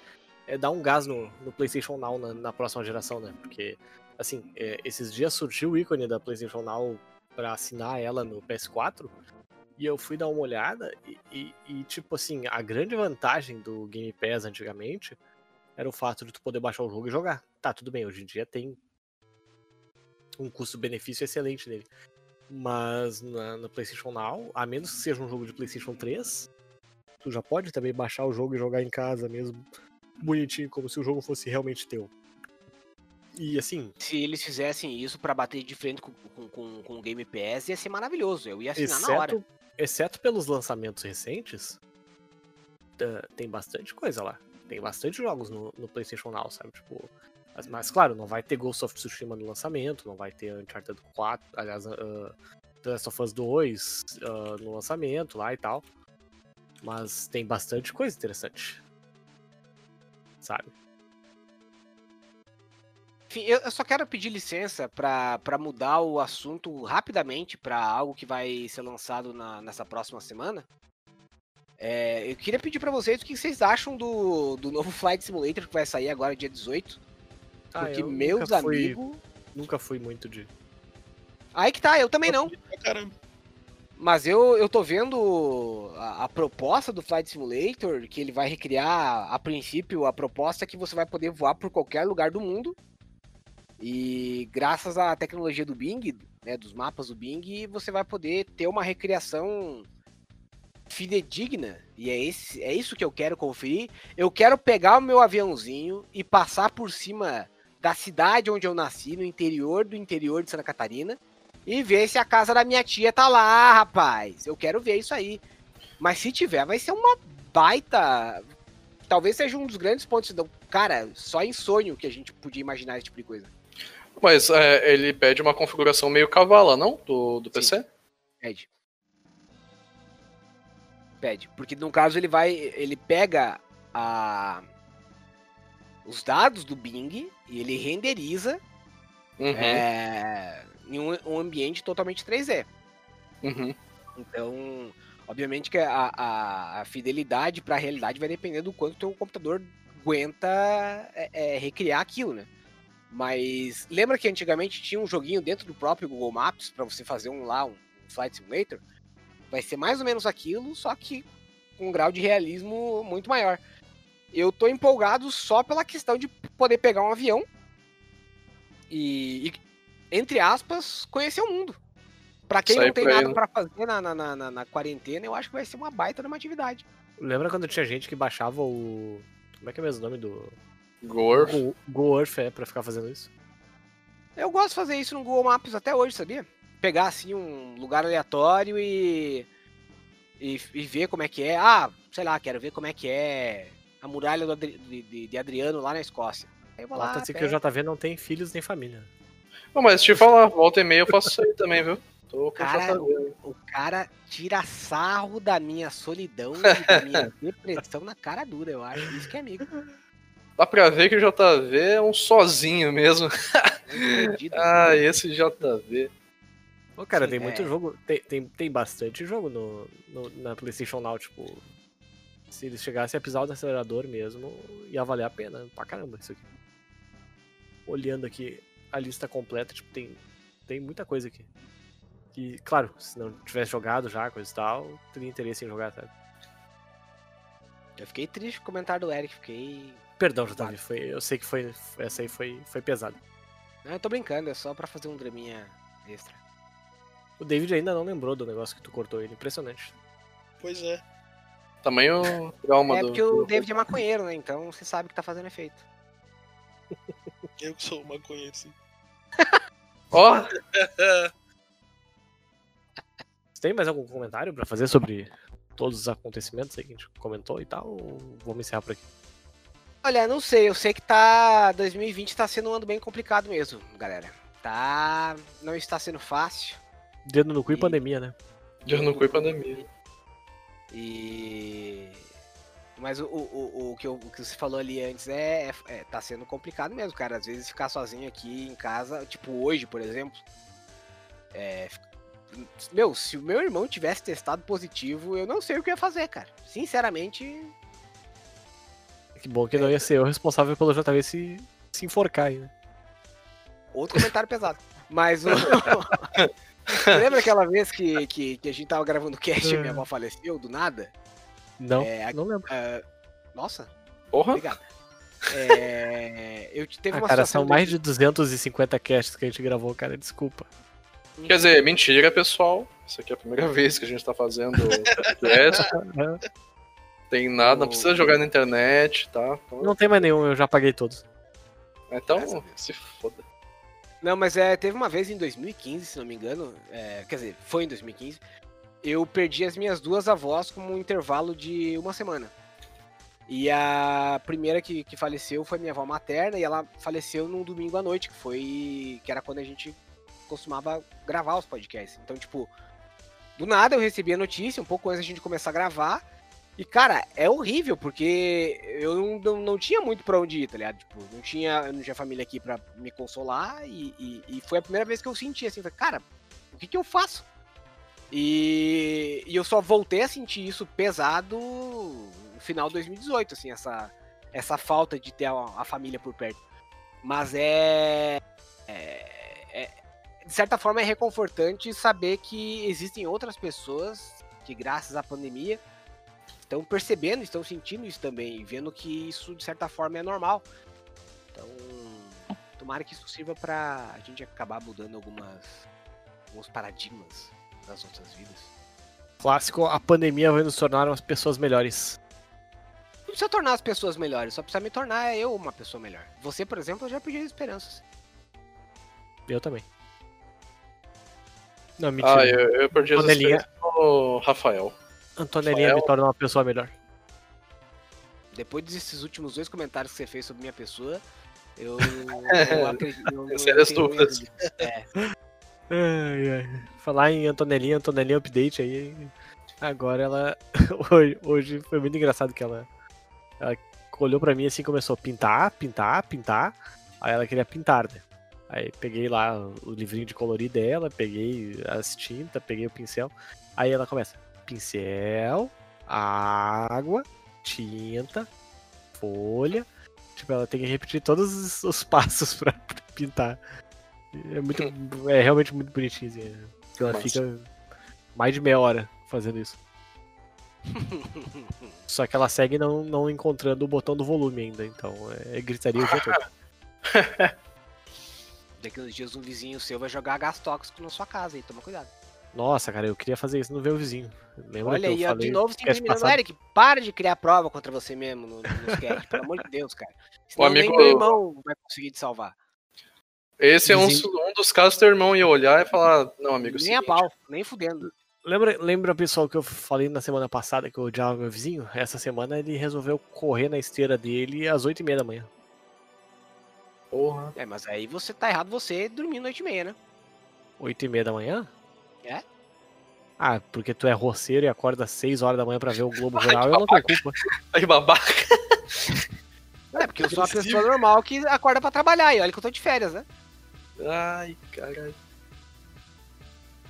é dar um gás no, no PlayStation Now na, na próxima geração, né? Porque, assim, é, esses dias surgiu o ícone da PlayStation Now pra assinar ela no PS4 e eu fui dar uma olhada e, e- e, tipo assim, a grande vantagem do Game Pass antigamente era o fato de tu poder baixar o jogo e jogar. Tá, tudo bem, hoje em dia tem um custo-benefício excelente nele. Mas na, na PlayStation Now, a menos que seja um jogo de PlayStation 3, tu já pode também baixar o jogo e jogar em casa mesmo, bonitinho, como se o jogo fosse realmente teu. E assim, Se eles fizessem isso pra bater de frente com, com, com, o Game Pass, ia ser maravilhoso. Eu ia assinar na hora. exceto, exceto pelos lançamentos recentes, tá- tem bastante coisa lá. Tem bastante jogos no, no PlayStation Now, sabe? Tipo, mas, mas, claro, não vai ter Ghost of Tsushima no lançamento, não vai ter Uncharted 4, aliás, uh, The Last of Us 2 ah, no lançamento lá e tal. Mas tem bastante coisa interessante. Sabe? Enfim, eu, eu só quero pedir licença pra pra mudar o assunto rapidamente pra algo que vai ser lançado na- nessa próxima semana. É, eu queria pedir pra vocês o que vocês acham do, do novo Flight Simulator que vai sair agora dia 18. Ah, Porque eu meus nunca fui- amigos. Nunca fui muito de. Aí que tá, eu também não. Pra Caramba. Mas eu, eu tô vendo a, a proposta do Flight Simulator, que ele vai recriar, a princípio, a proposta é que você vai poder voar por qualquer lugar do mundo. E graças à tecnologia do Bing, né, dos mapas do Bing, você vai poder ter uma recriação fidedigna. E é, esse, é isso que eu quero conferir. Eu quero pegar o meu aviãozinho e passar por cima da cidade onde eu nasci, no interior do interior de Santa Catarina, e ver se a casa da minha tia tá lá, rapaz. Eu quero ver isso aí. Mas se tiver, vai ser uma baita. Talvez seja um dos grandes pontos. Não, cara, só em sonho que a gente podia imaginar esse tipo de coisa. Mas é, ele pede uma configuração meio cavala, não? Do, do PC? Pede. Pede. Porque no caso ele vai. Ele pega a. Os dados do Bing e ele renderiza Uhum. é, em um, um ambiente totalmente 3D. uhum. Então, obviamente que a, a- a fidelidade para a realidade vai depender do quanto o teu computador aguenta é, é, recriar aquilo, né? Mas lembra que antigamente tinha um joguinho dentro do próprio Google Maps para você fazer um lá, um Flight Simulator? Vai ser mais ou menos aquilo, só que com um grau de realismo muito maior. Eu tô empolgado só pela questão de poder pegar um avião e, e, entre aspas, conhecer o mundo. Pra quem Sair não tem nada né? pra fazer na, na, na, na- na quarentena, eu acho que vai ser uma baita de uma atividade. Lembra quando tinha gente que baixava o. Como é que é mesmo o nome do. Gore. Go, Go Earth é pra ficar fazendo isso? Eu gosto de fazer isso no Google Maps até hoje, sabia? Pegar assim um lugar aleatório e, e, e ver como é que é. Ah, sei lá, quero ver como é que é a muralha do Adri- de, de- de Adriano lá na Escócia. Aí eu vou lá, Nota-se que pego. o JV não tem filhos nem família. Não, mas te falar, volta e meia eu faço isso aí também, viu? Tô com o. O cara tira sarro da minha solidão e da minha (laughs) depressão na cara dura, eu acho. Isso que é amigo. Dá pra ver que o JV é um sozinho mesmo. É entendido. (laughs) Ah, esse JV. Ô, cara, Sim, tem muito é. jogo. Tem, tem, tem bastante jogo no, no- na PlayStation Now, tipo. Se eles chegassem a pisar o acelerador mesmo, ia valer a pena pra caramba isso aqui. Olhando aqui a lista completa, tipo, tem, tem muita coisa aqui. Que, claro, se não tivesse jogado já, coisa e tal, teria interesse em jogar, sabe? Eu fiquei triste com o comentário do Eric, fiquei. Perdão, JV, foi, eu sei que foi. Essa aí foi, foi pesada. Não, eu tô brincando, é só pra fazer um draminha extra. O David ainda não lembrou do negócio que tu cortou ele, impressionante. Pois é. Tamanho trauma é do. porque o David é maconheiro, né? Então você sabe que tá fazendo efeito. (laughs) Eu que sou maconheiro, sim. (laughs) Ó, (laughs) Você tem mais algum comentário pra fazer sobre todos os acontecimentos aí que a gente comentou e tal? Ou vamos encerrar por aqui? Olha, não sei, eu sei que tá. 2020 tá sendo um ano bem complicado mesmo, galera. Tá. Não está sendo fácil. Dedo no cu e E- pandemia, né? Deus no cu e pandemia. E. Mas o, o, o, que, eu- o que você falou ali antes é, é- é- Tá sendo complicado mesmo, cara. Às vezes ficar sozinho aqui em casa, tipo hoje, por exemplo. É. Meu, se o meu irmão tivesse testado positivo, eu não sei o que eu ia fazer, cara. Sinceramente, Que bom que não ia ser eu responsável pelo JV se, se enforcar aí, né? outro comentário pesado. Mas o. (laughs) Lembra aquela vez que, que, que a gente tava gravando o cast e minha avó faleceu do nada? Não, É, não lembro. Nossa, Porra. obrigado. É, eu te- teve Ah, uma cara, são mais de 250 casts que a gente gravou, cara, desculpa. Quer dizer, mentira, pessoal. Isso aqui é a primeira (laughs) vez que a gente tá fazendo podcast. (laughs) Tem nada, não precisa jogar na internet, tá? Então, Não tem mais nenhum, eu já paguei todos. então se foda. Não, mas é, teve uma vez em 2015, se não me engano, é, quer dizer, foi em 2015, eu perdi as minhas duas avós com um intervalo de uma semana. E a primeira que, que faleceu foi minha avó materna e ela faleceu num domingo à noite, que foi que era quando a gente costumava gravar os podcasts. Então, tipo, do nada eu recebi a notícia, um pouco antes da gente começar a gravar. E, cara, é horrível, porque eu não, não, não tinha muito pra onde ir, tá ligado? Tipo, não tinha, não tinha família aqui pra me consolar. E, e, e foi a primeira vez que eu senti assim, cara, o que que eu faço? E, e eu só voltei a sentir isso pesado no final de 2018, assim, essa, essa falta de ter a, a família por perto. Mas é, é, é- De certa forma é reconfortante saber que existem outras pessoas que, graças à pandemia, estão percebendo, estão sentindo isso também, vendo que isso, de certa forma, é normal. Então, tomara que isso sirva pra a gente acabar mudando algumas, alguns paradigmas das outras vidas. Clássico, a pandemia vai nos tornar umas pessoas melhores. Não precisa tornar as pessoas melhores, só precisa me tornar eu uma pessoa melhor. Você, por exemplo, eu já perdi as esperanças. Eu também. Não, mentira. Ah, eu, eu perdi as Panelinha. esperanças no Rafael. Antonelinha Rafael. me torna uma pessoa melhor. Depois desses últimos dois comentários que você fez sobre minha pessoa, eu, (laughs) eu acredito. Eu, Eu das tenho dúvidas. É. Ai, ai. Falar em Antonelinha, Antonelinha Update aí. Agora ela. (laughs) Hoje, hoje foi muito engraçado que ela. Ela olhou pra mim assim começou a pintar, pintar, pintar. Aí ela queria pintar, né? Aí peguei lá o livrinho de colorir dela, peguei as tintas, peguei o pincel. Aí ela começa: pincel, água, tinta, folha. Tipo, ela tem que repetir todos os, os passos (laughs) pra pintar. É muito. É realmente muito bonitinho. Assim. Ela Massa. fica mais de meia hora fazendo isso. (laughs) Só que ela segue não, não encontrando o botão do volume ainda, então é gritaria o dia todo. (laughs) Daqui uns dias um vizinho seu vai jogar gás tóxico na sua casa aí, toma cuidado. Nossa, cara, eu queria fazer isso no meu vizinho. Lembra Olha que eu aí, de novo cast incriminando. passado? Eric, para de criar prova contra você mesmo no, no sketch, pelo amor de Deus, cara. (laughs) Senão amigo- nem meu irmão vai conseguir te salvar. Esse é um, um dos casos que teu irmão ia olhar e falar, não, amigo, nem a seguinte, pau, nem fudendo. Lembra, lembra, pessoal, que eu falei na semana passada que eu odiava meu vizinho? Essa semana ele resolveu correr na esteira dele às 8h30 da manhã. porra. É, mas aí você tá errado você dormindo noite e meia, né? 8h30 da manhã? É? Ah, porque tu é roceiro e acorda às 6 horas da manhã pra ver o Globo (laughs) Rural, eu não tenho culpa. Aí, babaca. É, porque eu sou uma pessoa normal que acorda pra trabalhar e olha que eu tô de férias, né? Ai, caralho.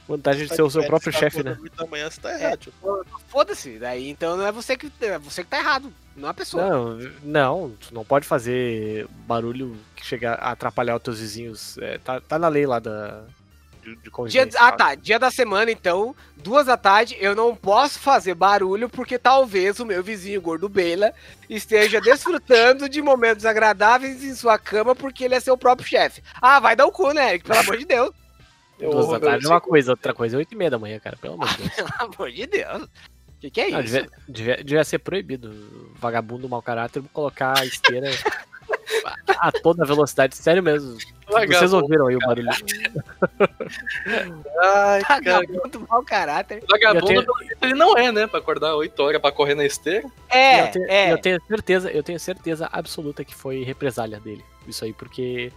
Vantagem de Tá ser o seu próprio tá chefe, né? acordando oito da manhã, você tá errado, tio. Foda-se, daí então não é você que é você que tá errado, não a pessoa. Não, não, tu não pode fazer barulho que chega a atrapalhar os teus vizinhos. É, tá, tá na lei lá da. De, de Dia, convivência. ah tá, dia da semana então, duas da tarde, eu não posso fazer barulho porque talvez o meu vizinho gordo Beila esteja (laughs) desfrutando de momentos agradáveis em sua cama porque ele é seu próprio chefe. Ah, vai dar o cu, né, Eric? Pelo amor de Deus. Eu, Duas da tarde é uma coisa, outra coisa é 8 e meia da manhã, cara. Pelo amor de Deus. (laughs) Pelo amor de Deus. O que, que é Não, isso? devia, devia, devia ser proibido. Vagabundo mau caráter colocar a esteira (laughs) a toda velocidade. Sério mesmo. Vocês Vagabundo, ouviram aí o barulho. Ai, cara. Vagabundo mau caráter. Vagabundo, tenho- ele não é, né? Pra acordar 8 horas pra correr na esteira. É, eu, tenho, é. eu tenho certeza, eu tenho certeza absoluta que foi represália dele. Isso aí, porque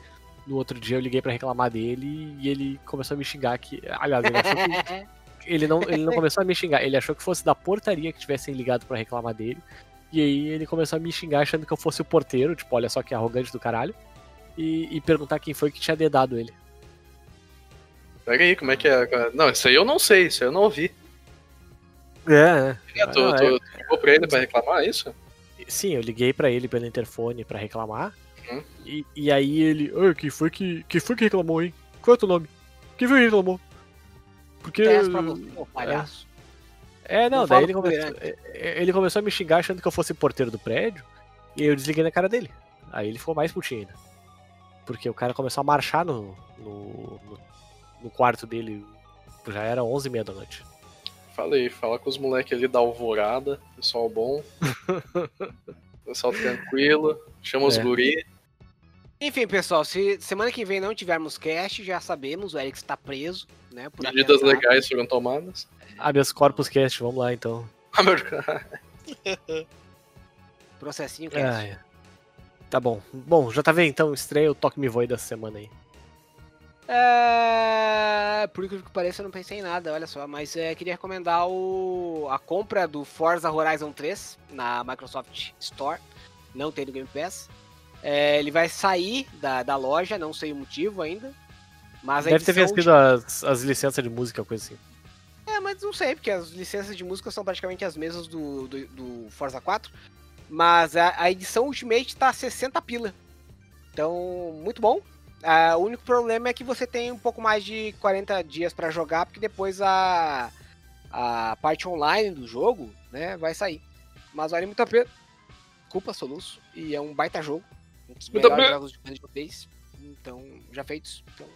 no outro dia eu liguei pra reclamar dele e ele começou a me xingar que. Aliás, ele achou que. (laughs) Ele não, ele não começou a me xingar, ele achou que fosse da portaria que tivessem ligado pra reclamar dele. E aí ele começou a me xingar achando que eu fosse o porteiro, tipo, olha só que arrogante do caralho. E, e perguntar quem foi que tinha dedado ele. Pega aí, como é que é? Não, isso aí eu não sei, isso aí eu não ouvi. É, É, tu, Não, tu, tu ligou pra ele pra reclamar é isso? Sim, eu liguei pra ele pelo interfone pra reclamar. Uhum. E, e aí ele. "Ah, quem foi que. Quem foi que reclamou, hein? Qual é o teu nome? Quem foi que reclamou? Porque. Pra você, ô palhaço. É, não, Não daí ele com começou, é, é, ele começou a me xingar achando que eu fosse porteiro do prédio. E aí eu desliguei na cara dele. Aí ele ficou mais putinho ainda. Porque o cara começou a marchar no, no, no, no quarto dele. Já era 11h30 da noite. Falei, fala com os moleques ali da alvorada, pessoal bom. (laughs) pessoal tranquilo, chama os É. guri. Enfim, pessoal, se semana que vem não tivermos cast, já sabemos, o Eric está preso, né? Por Medidas atentado. legais foram tomadas. Habeas Corpus Cast, vamos lá então. Ah. (laughs) Processinho cast. Ai, tá bom. Bom, JV, então, estreia o Toque Me Voe dessa semana aí. É... Por incrível que pareça, eu não pensei em nada, olha só. Mas é, queria recomendar o... a compra do Forza Horizon 3 na Microsoft Store. Não tem no Game Pass. É, ele vai sair da, da loja, não sei o motivo ainda. Mas Deve ter vencido as, as licenças de música, coisa assim. É, mas não sei, porque as licenças de música são praticamente as mesmas do, do, do Forza 4. Mas a, a edição Ultimate tá 60 pila. Então, muito bom. Ah, o único problema é que você tem um pouco mais de 40 dias pra jogar, porque depois a, a parte online do jogo, né, vai sair. Mas vale muito a pena. Desculpa, soluço. E é um baita jogo. Um dos Muito melhores bem. jogos de Resident Evil 3. Então, já feitos. Então,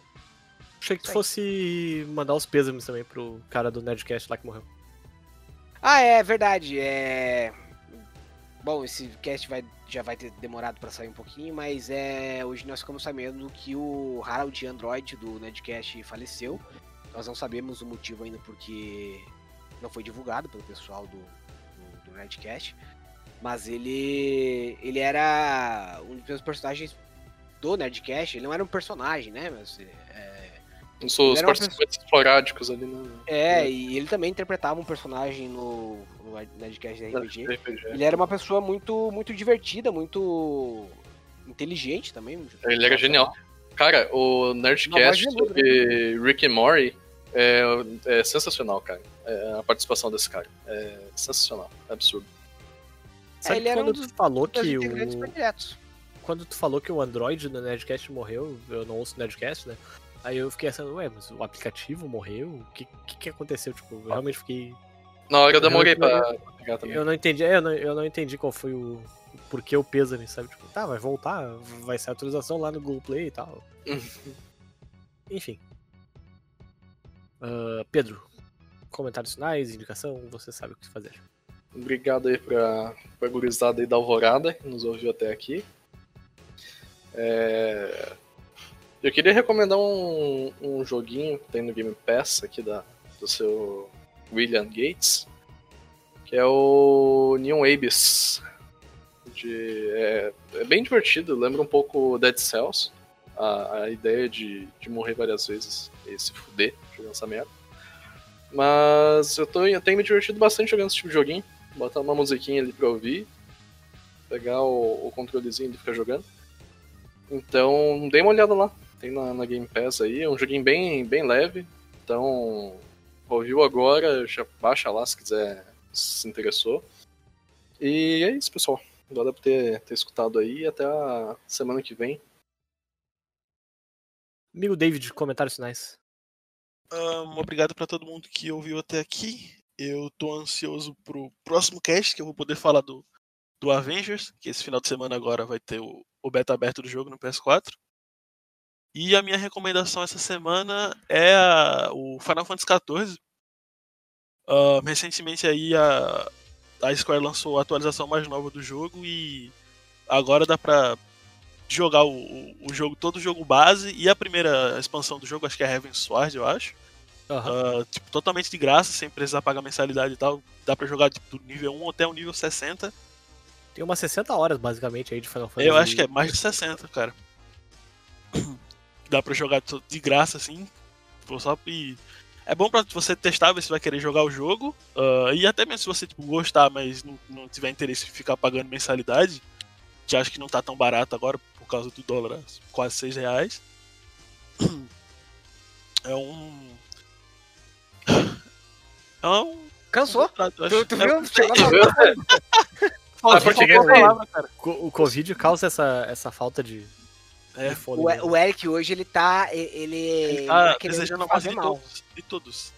Achei que tu Sei. fosse mandar os pêsames também pro cara do Nerdcast lá que morreu. Ah, é verdade. É. Bom, esse cast vai, já vai ter demorado pra sair um pouquinho, mas é hoje nós ficamos sabendo que o Harold Android do Nerdcast faleceu. Nós não sabemos o motivo ainda porque não foi divulgado pelo pessoal do, do, do Nerdcast. Mas ele. ele era um dos meus personagens do Nerdcast. Ele não era um personagem, né? Mas, é, Não sou os participantes esporádicos ali no é, e ele também interpretava um personagem no, no Nerdcast da RPG. RPG. Ele era uma pessoa muito, muito divertida, muito inteligente também. Ele era genial. Cara, o Uma Nerdcast sobre Rick and Morty é, é sensacional, cara. É, a participação desse cara. É sensacional. É absurdo. Sabe ele era quando um tu dos- falou Das que o quando tu falou que o Android do Nerdcast morreu, eu não ouço Nerdcast, né? Aí eu fiquei pensando, ué, mas o aplicativo morreu? O que, que, que aconteceu? Tipo, eu realmente fiquei. Na hora eu demorei Eu- pra pegar também. Eu não entendi, é, eu não, eu não entendi qual foi o. Por que o pêsame, sabe? Tipo, tá, vai voltar, vai ser atualização lá no Google Play e tal. (laughs) Enfim. Ah, Pedro, comentários finais, indicação, você sabe o que fazer. Obrigado aí pra, pra gurizada aí da Alvorada, que nos ouviu até aqui. É, Eu queria recomendar um, um joguinho que tem no Game Pass aqui da, do seu William Gates, que é o Neon Abyss. De, é, é bem divertido, lembra um pouco Dead Cells, a, a ideia de, de morrer várias vezes e se fuder jogando essa merda. Mas eu, tô, eu tenho me divertido bastante jogando esse tipo de joguinho botar uma musiquinha ali pra ouvir, pegar o, o controlezinho e ficar jogando. Então, dê uma olhada lá. Tem na, na Game Pass aí, é um joguinho bem, bem leve. Então, ouviu agora, já baixa lá se quiser, se interessou. E é isso, pessoal. Obrigado por ter, ter escutado aí e até a semana que vem. Amigo David, comentários finais. Ahn, obrigado pra todo mundo que ouviu até aqui. Eu tô ansioso pro próximo cast, que eu vou poder falar do, do Avengers, que esse final de semana agora vai ter o, o beta aberto do jogo no PS4. E a minha recomendação essa semana é a- o Final Fantasy XIV. Ahn, recentemente aí a, a Square lançou a atualização mais nova do jogo e agora dá pra jogar o, o, o jogo, todo o jogo base e a primeira expansão do jogo, acho que é Heaven Sword, eu acho. Aham. Ah, tipo, totalmente de graça, sem precisar pagar mensalidade e tal. Dá pra jogar tipo, do nível 1 até o nível 60. Tem umas 60 horas, basicamente, aí de Final Fantasy. Eu acho que é mais de 60, cara. Dá pra jogar de graça, assim. Tipo, Só e é bom pra você testar, ver se vai querer jogar o jogo. ah, e até mesmo se você tipo, gostar, mas não, não tiver interesse em ficar pagando mensalidade, que acho que não tá tão barato agora por causa do dólar, quase 6 reais. É um. É um. Cansou? Tu, tu é- viu? Ah, porque cheguei a falar, cara. O Covid causa essa, essa falta de, É, de fôlego. O, o Eric hoje, ele tá. Ele, Ele tá tá desejando a morte de mal. todos. De todos.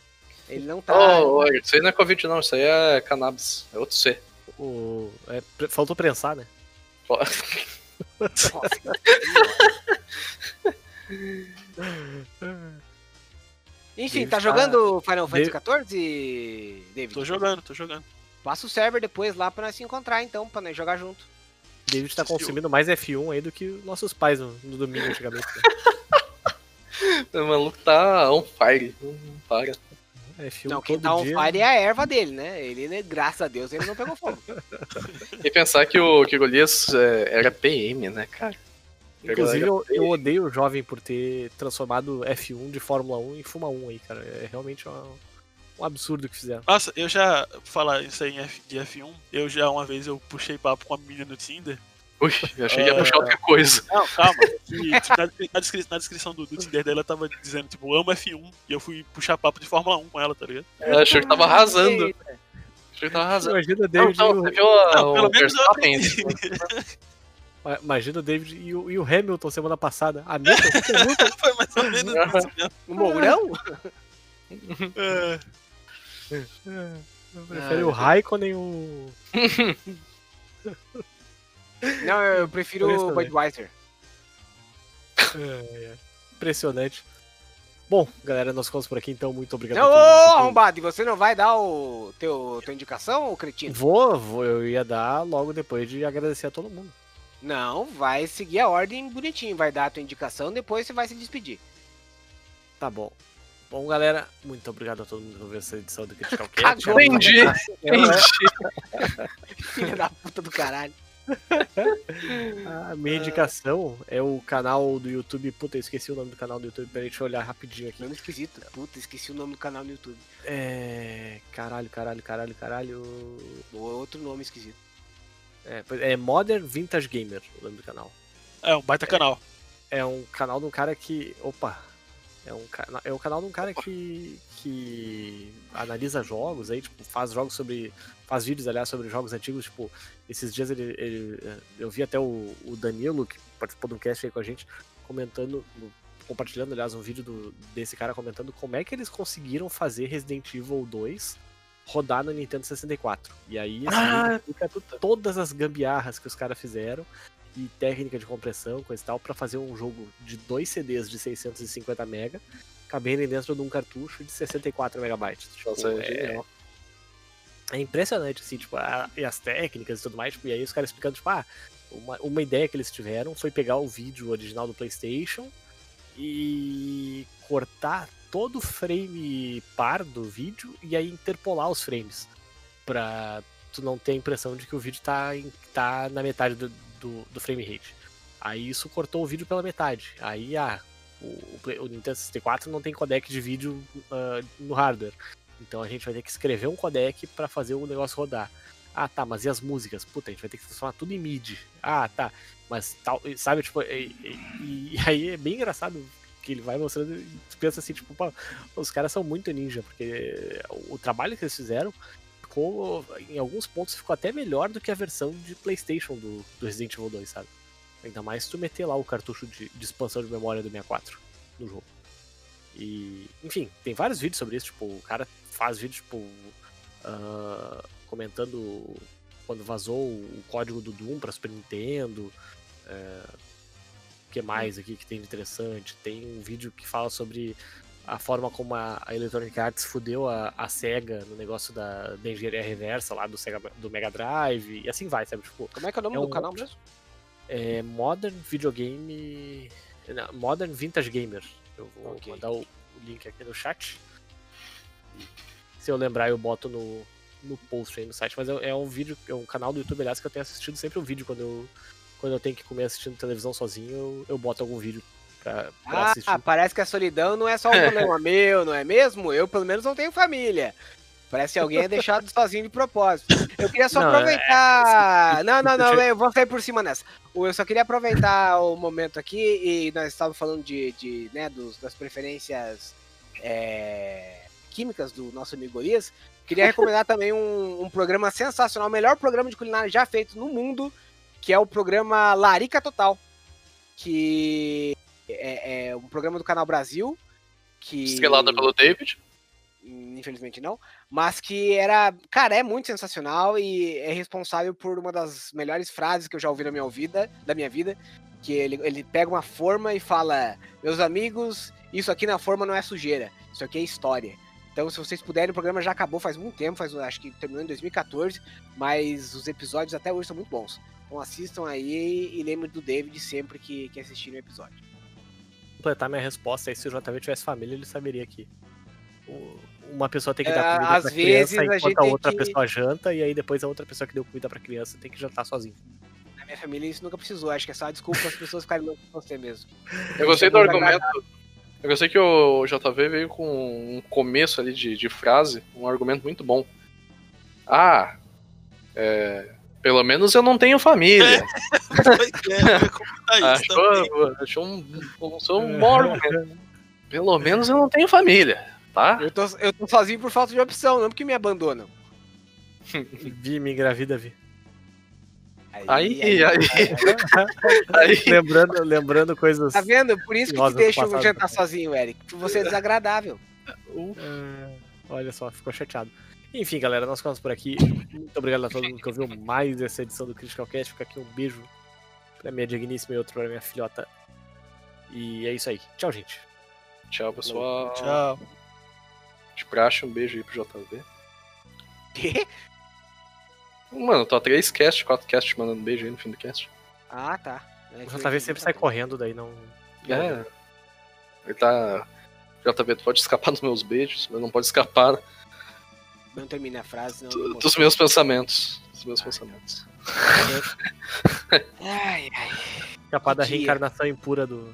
Ele não tá. Ô, ô, isso aí não é Covid não, isso aí é cannabis. É outro C. O- é, faltou prensar, né? (laughs) Enfim, David tá tá- jogando Final Fantasy David- XIV, David? Tô jogando, tô jogando. Passa o server depois lá pra nós se encontrar, então, pra nós jogar junto. David tá consumindo mais F1 aí do que nossos pais no, no domingo antigamente. né? (laughs) O maluco tá on fire. Não para. F1 não, quem tá on dia. fire é a erva dele, né? Ele, né, graças a Deus, ele não pegou fogo. (laughs) E pensar que o, que o Golias é, era PM, né, cara? Inclusive, eu, eu odeio o jovem por ter transformado F1 de Fórmula 1 em Fuma 1 aí, cara. É realmente uma- um absurdo que fizeram. Nossa, eu já. Falar isso aí em F- de F1, eu já uma vez eu puxei papo com uma menina no Tinder. Ui, eu achei que ia É. puxar outra coisa. Não, calma. que, tipo, na, na descri- na descrição do, do Tinder dela tava dizendo, tipo, amo F1. E eu fui puxar papo de Fórmula 1 com ela, tá ligado? Eu achei que tava arrasando. Achei que tava arrasando. Imagina o Não, David, não, e, você o, viu a, Não, o pelo menos eu Verstappen? aprendi. imagina o David e o, e o Hamilton semana passada. Que Hamilton? (laughs) Foi mais ou menos isso mesmo. O Mourão? É, Prefere o Raikkonen o. (laughs) Não, eu prefiro o. Budweiser. É, é. Impressionante. Bom, galera, nós ficamos por aqui, então muito obrigado. Ô, arrombado, e você não vai dar o teu, tua indicação, ô cretino? Vou, vou, eu ia dar logo depois de agradecer a todo mundo. Não, vai seguir a ordem bonitinho. Vai dar a tua indicação, depois você vai se despedir. Tá bom. Bom, galera, muito obrigado a todo mundo por ver essa edição do Critical (laughs) Cast. Cagou. Entendi. É, (laughs) Filha da puta do caralho. (laughs) A minha indicação é o canal do YouTube. Puta, eu esqueci o nome do canal do YouTube. Peraí, deixa eu olhar rapidinho aqui. Nome esquisito. Puta, esqueci o nome do canal no YouTube. É. Caralho, caralho, caralho, caralho. Ou outro nome esquisito. É, pois- é Modern Vintage Gamer, o nome do canal. É um baita canal. É um canal de um cara que. Opa! É um, é um canal de um cara que. que analisa jogos aí, tipo, faz jogos sobre. Faz vídeos, aliás, sobre jogos antigos, tipo, esses dias ele. ele- eu vi até o, o Danilo, que participou de um cast aí com a gente, comentando, compartilhando, aliás, um vídeo do- desse cara comentando como é que eles conseguiram fazer Resident Evil 2 rodar no Nintendo 64. E aí esse Ah, explica todas as gambiarras que os caras fizeram e técnica de compressão, coisa e tal, pra fazer um jogo de dois CDs de 650 mega caberem dentro de um cartucho de 64 megabytes. Tipo, Nossa, é é, genial. é impressionante, assim, tipo, a- e as técnicas e tudo mais, tipo, e aí os caras explicando, tipo, ah, uma, uma ideia que eles tiveram foi pegar o vídeo original do PlayStation e cortar todo o frame par do vídeo e aí interpolar os frames pra tu não ter a impressão de que o vídeo tá, em- tá na metade do, do, do frame rate. Aí isso cortou o vídeo pela metade. Aí, ah, o, o Nintendo 64 não tem codec de vídeo ah, no hardware. Então a gente vai ter que escrever um codec pra fazer o negócio rodar. Ah, tá, mas e as músicas? Puta, a gente vai ter que transformar tudo em MIDI. Ah, tá, mas tal, sabe, tipo, e, e- e aí é bem engraçado que ele vai mostrando e tu pensa assim, tipo, pô, os caras são muito ninja, porque o trabalho que eles fizeram ficou, em alguns pontos, ficou até melhor do que a versão de PlayStation do, do Resident Evil 2, sabe? Ainda mais se tu meter lá o cartucho de, de expansão de memória do 64 no jogo. E, enfim, tem vários vídeos sobre isso, tipo, o cara faz vídeo, tipo, ah, comentando quando vazou o código do Doom pra Super Nintendo. é, o que mais aqui que tem de interessante? Tem um vídeo que fala sobre a forma como a, a Electronic Arts fudeu a, a SEGA no negócio da, da engenharia reversa lá do, Sega, do Mega Drive, e assim vai, sabe? Tipo, Como é que é o nome É do um canal mesmo? é Modern Videogame. não, Modern Vintage Gamer. Eu vou Ok. mandar o, o link aqui no chat. Se eu lembrar, eu boto no, no post aí no site. Mas é, é um vídeo, é um canal do YouTube, aliás, que eu tenho assistido sempre um vídeo quando eu, quando eu tenho que comer assistindo televisão sozinho, eu, eu boto algum vídeo pra, pra Ah, assistir. parece que a solidão não é só um (laughs) problema meu, não é mesmo? Eu, pelo menos, não tenho família. Parece que alguém é deixado (laughs) sozinho de propósito. Eu queria só Não, é- aproveitar. Não, não, não, (laughs) eu vou sair por cima nessa. Eu só queria aproveitar o momento aqui e nós estávamos falando de, de né, dos, das preferências é, químicas do nosso amigo Golias. Queria recomendar também um, um programa sensacional, o melhor programa de culinária já feito no mundo, que é o programa Larica Total. Que é, é um programa do Canal Brasil. Que Estrelada pelo David. infelizmente não, mas que era, cara, é muito sensacional e é responsável por uma das melhores frases que eu já ouvi na minha vida, da minha vida, que ele, ele pega uma forma e fala: "Meus amigos, isso aqui na forma não é sujeira, isso aqui é história". Então, se vocês puderem, o programa já acabou faz muito tempo, faz, acho que terminou em 2014, mas os episódios até hoje são muito bons. Então assistam aí e lembrem do David sempre que, que assistirem o episódio. Completar minha resposta aí, se o JV tivesse família, ele saberia que uma pessoa tem que É, dar comida às pra vezes criança a gente enquanto a outra que- pessoa janta, e aí depois a outra pessoa que deu comida pra criança tem que jantar sozinho. Na minha família isso nunca precisou, acho que é só desculpa as pessoas ficarem loucas com você mesmo. Eu gostei do argumento. Eu gostei que o JV veio com um começo ali de, de frase, um argumento muito bom. Ah, é, pelo menos eu não tenho família. É, (laughs) também. Achou, achou um, um, um argumento. Pelo menos eu não tenho família, tá? Eu tô, eu tô sozinho por falta de opção, não porque me abandonam. (laughs) Vi, me engravida, Vi. Aí, aí, (laughs) aí. lembrando, lembrando coisas. Tá vendo? Por isso que te passado. jantar sozinho, Eric. Você é desagradável. É, olha só, ficou chateado. Enfim, galera, nós ficamos por aqui. Muito obrigado a todo mundo que ouviu mais essa edição do Critical Cast. Fica aqui um beijo pra minha digníssima e outro pra minha filhota. E é isso aí. Tchau, gente. Tchau, pessoal. Tchau. De praxe, um beijo aí pro JV. Mano, tô a 3 cast, 4 cast mandando beijo aí no fim do cast. ah, tá. É O JV sempre sai correndo, daí não. É. Ele tá. JB, tu pode escapar dos meus beijos, mas não pode escapar Não termina a frase, não. do- dos meus pensamentos. Dos meus pensamentos. Ai, ai. Capaz da reencarnação impura do,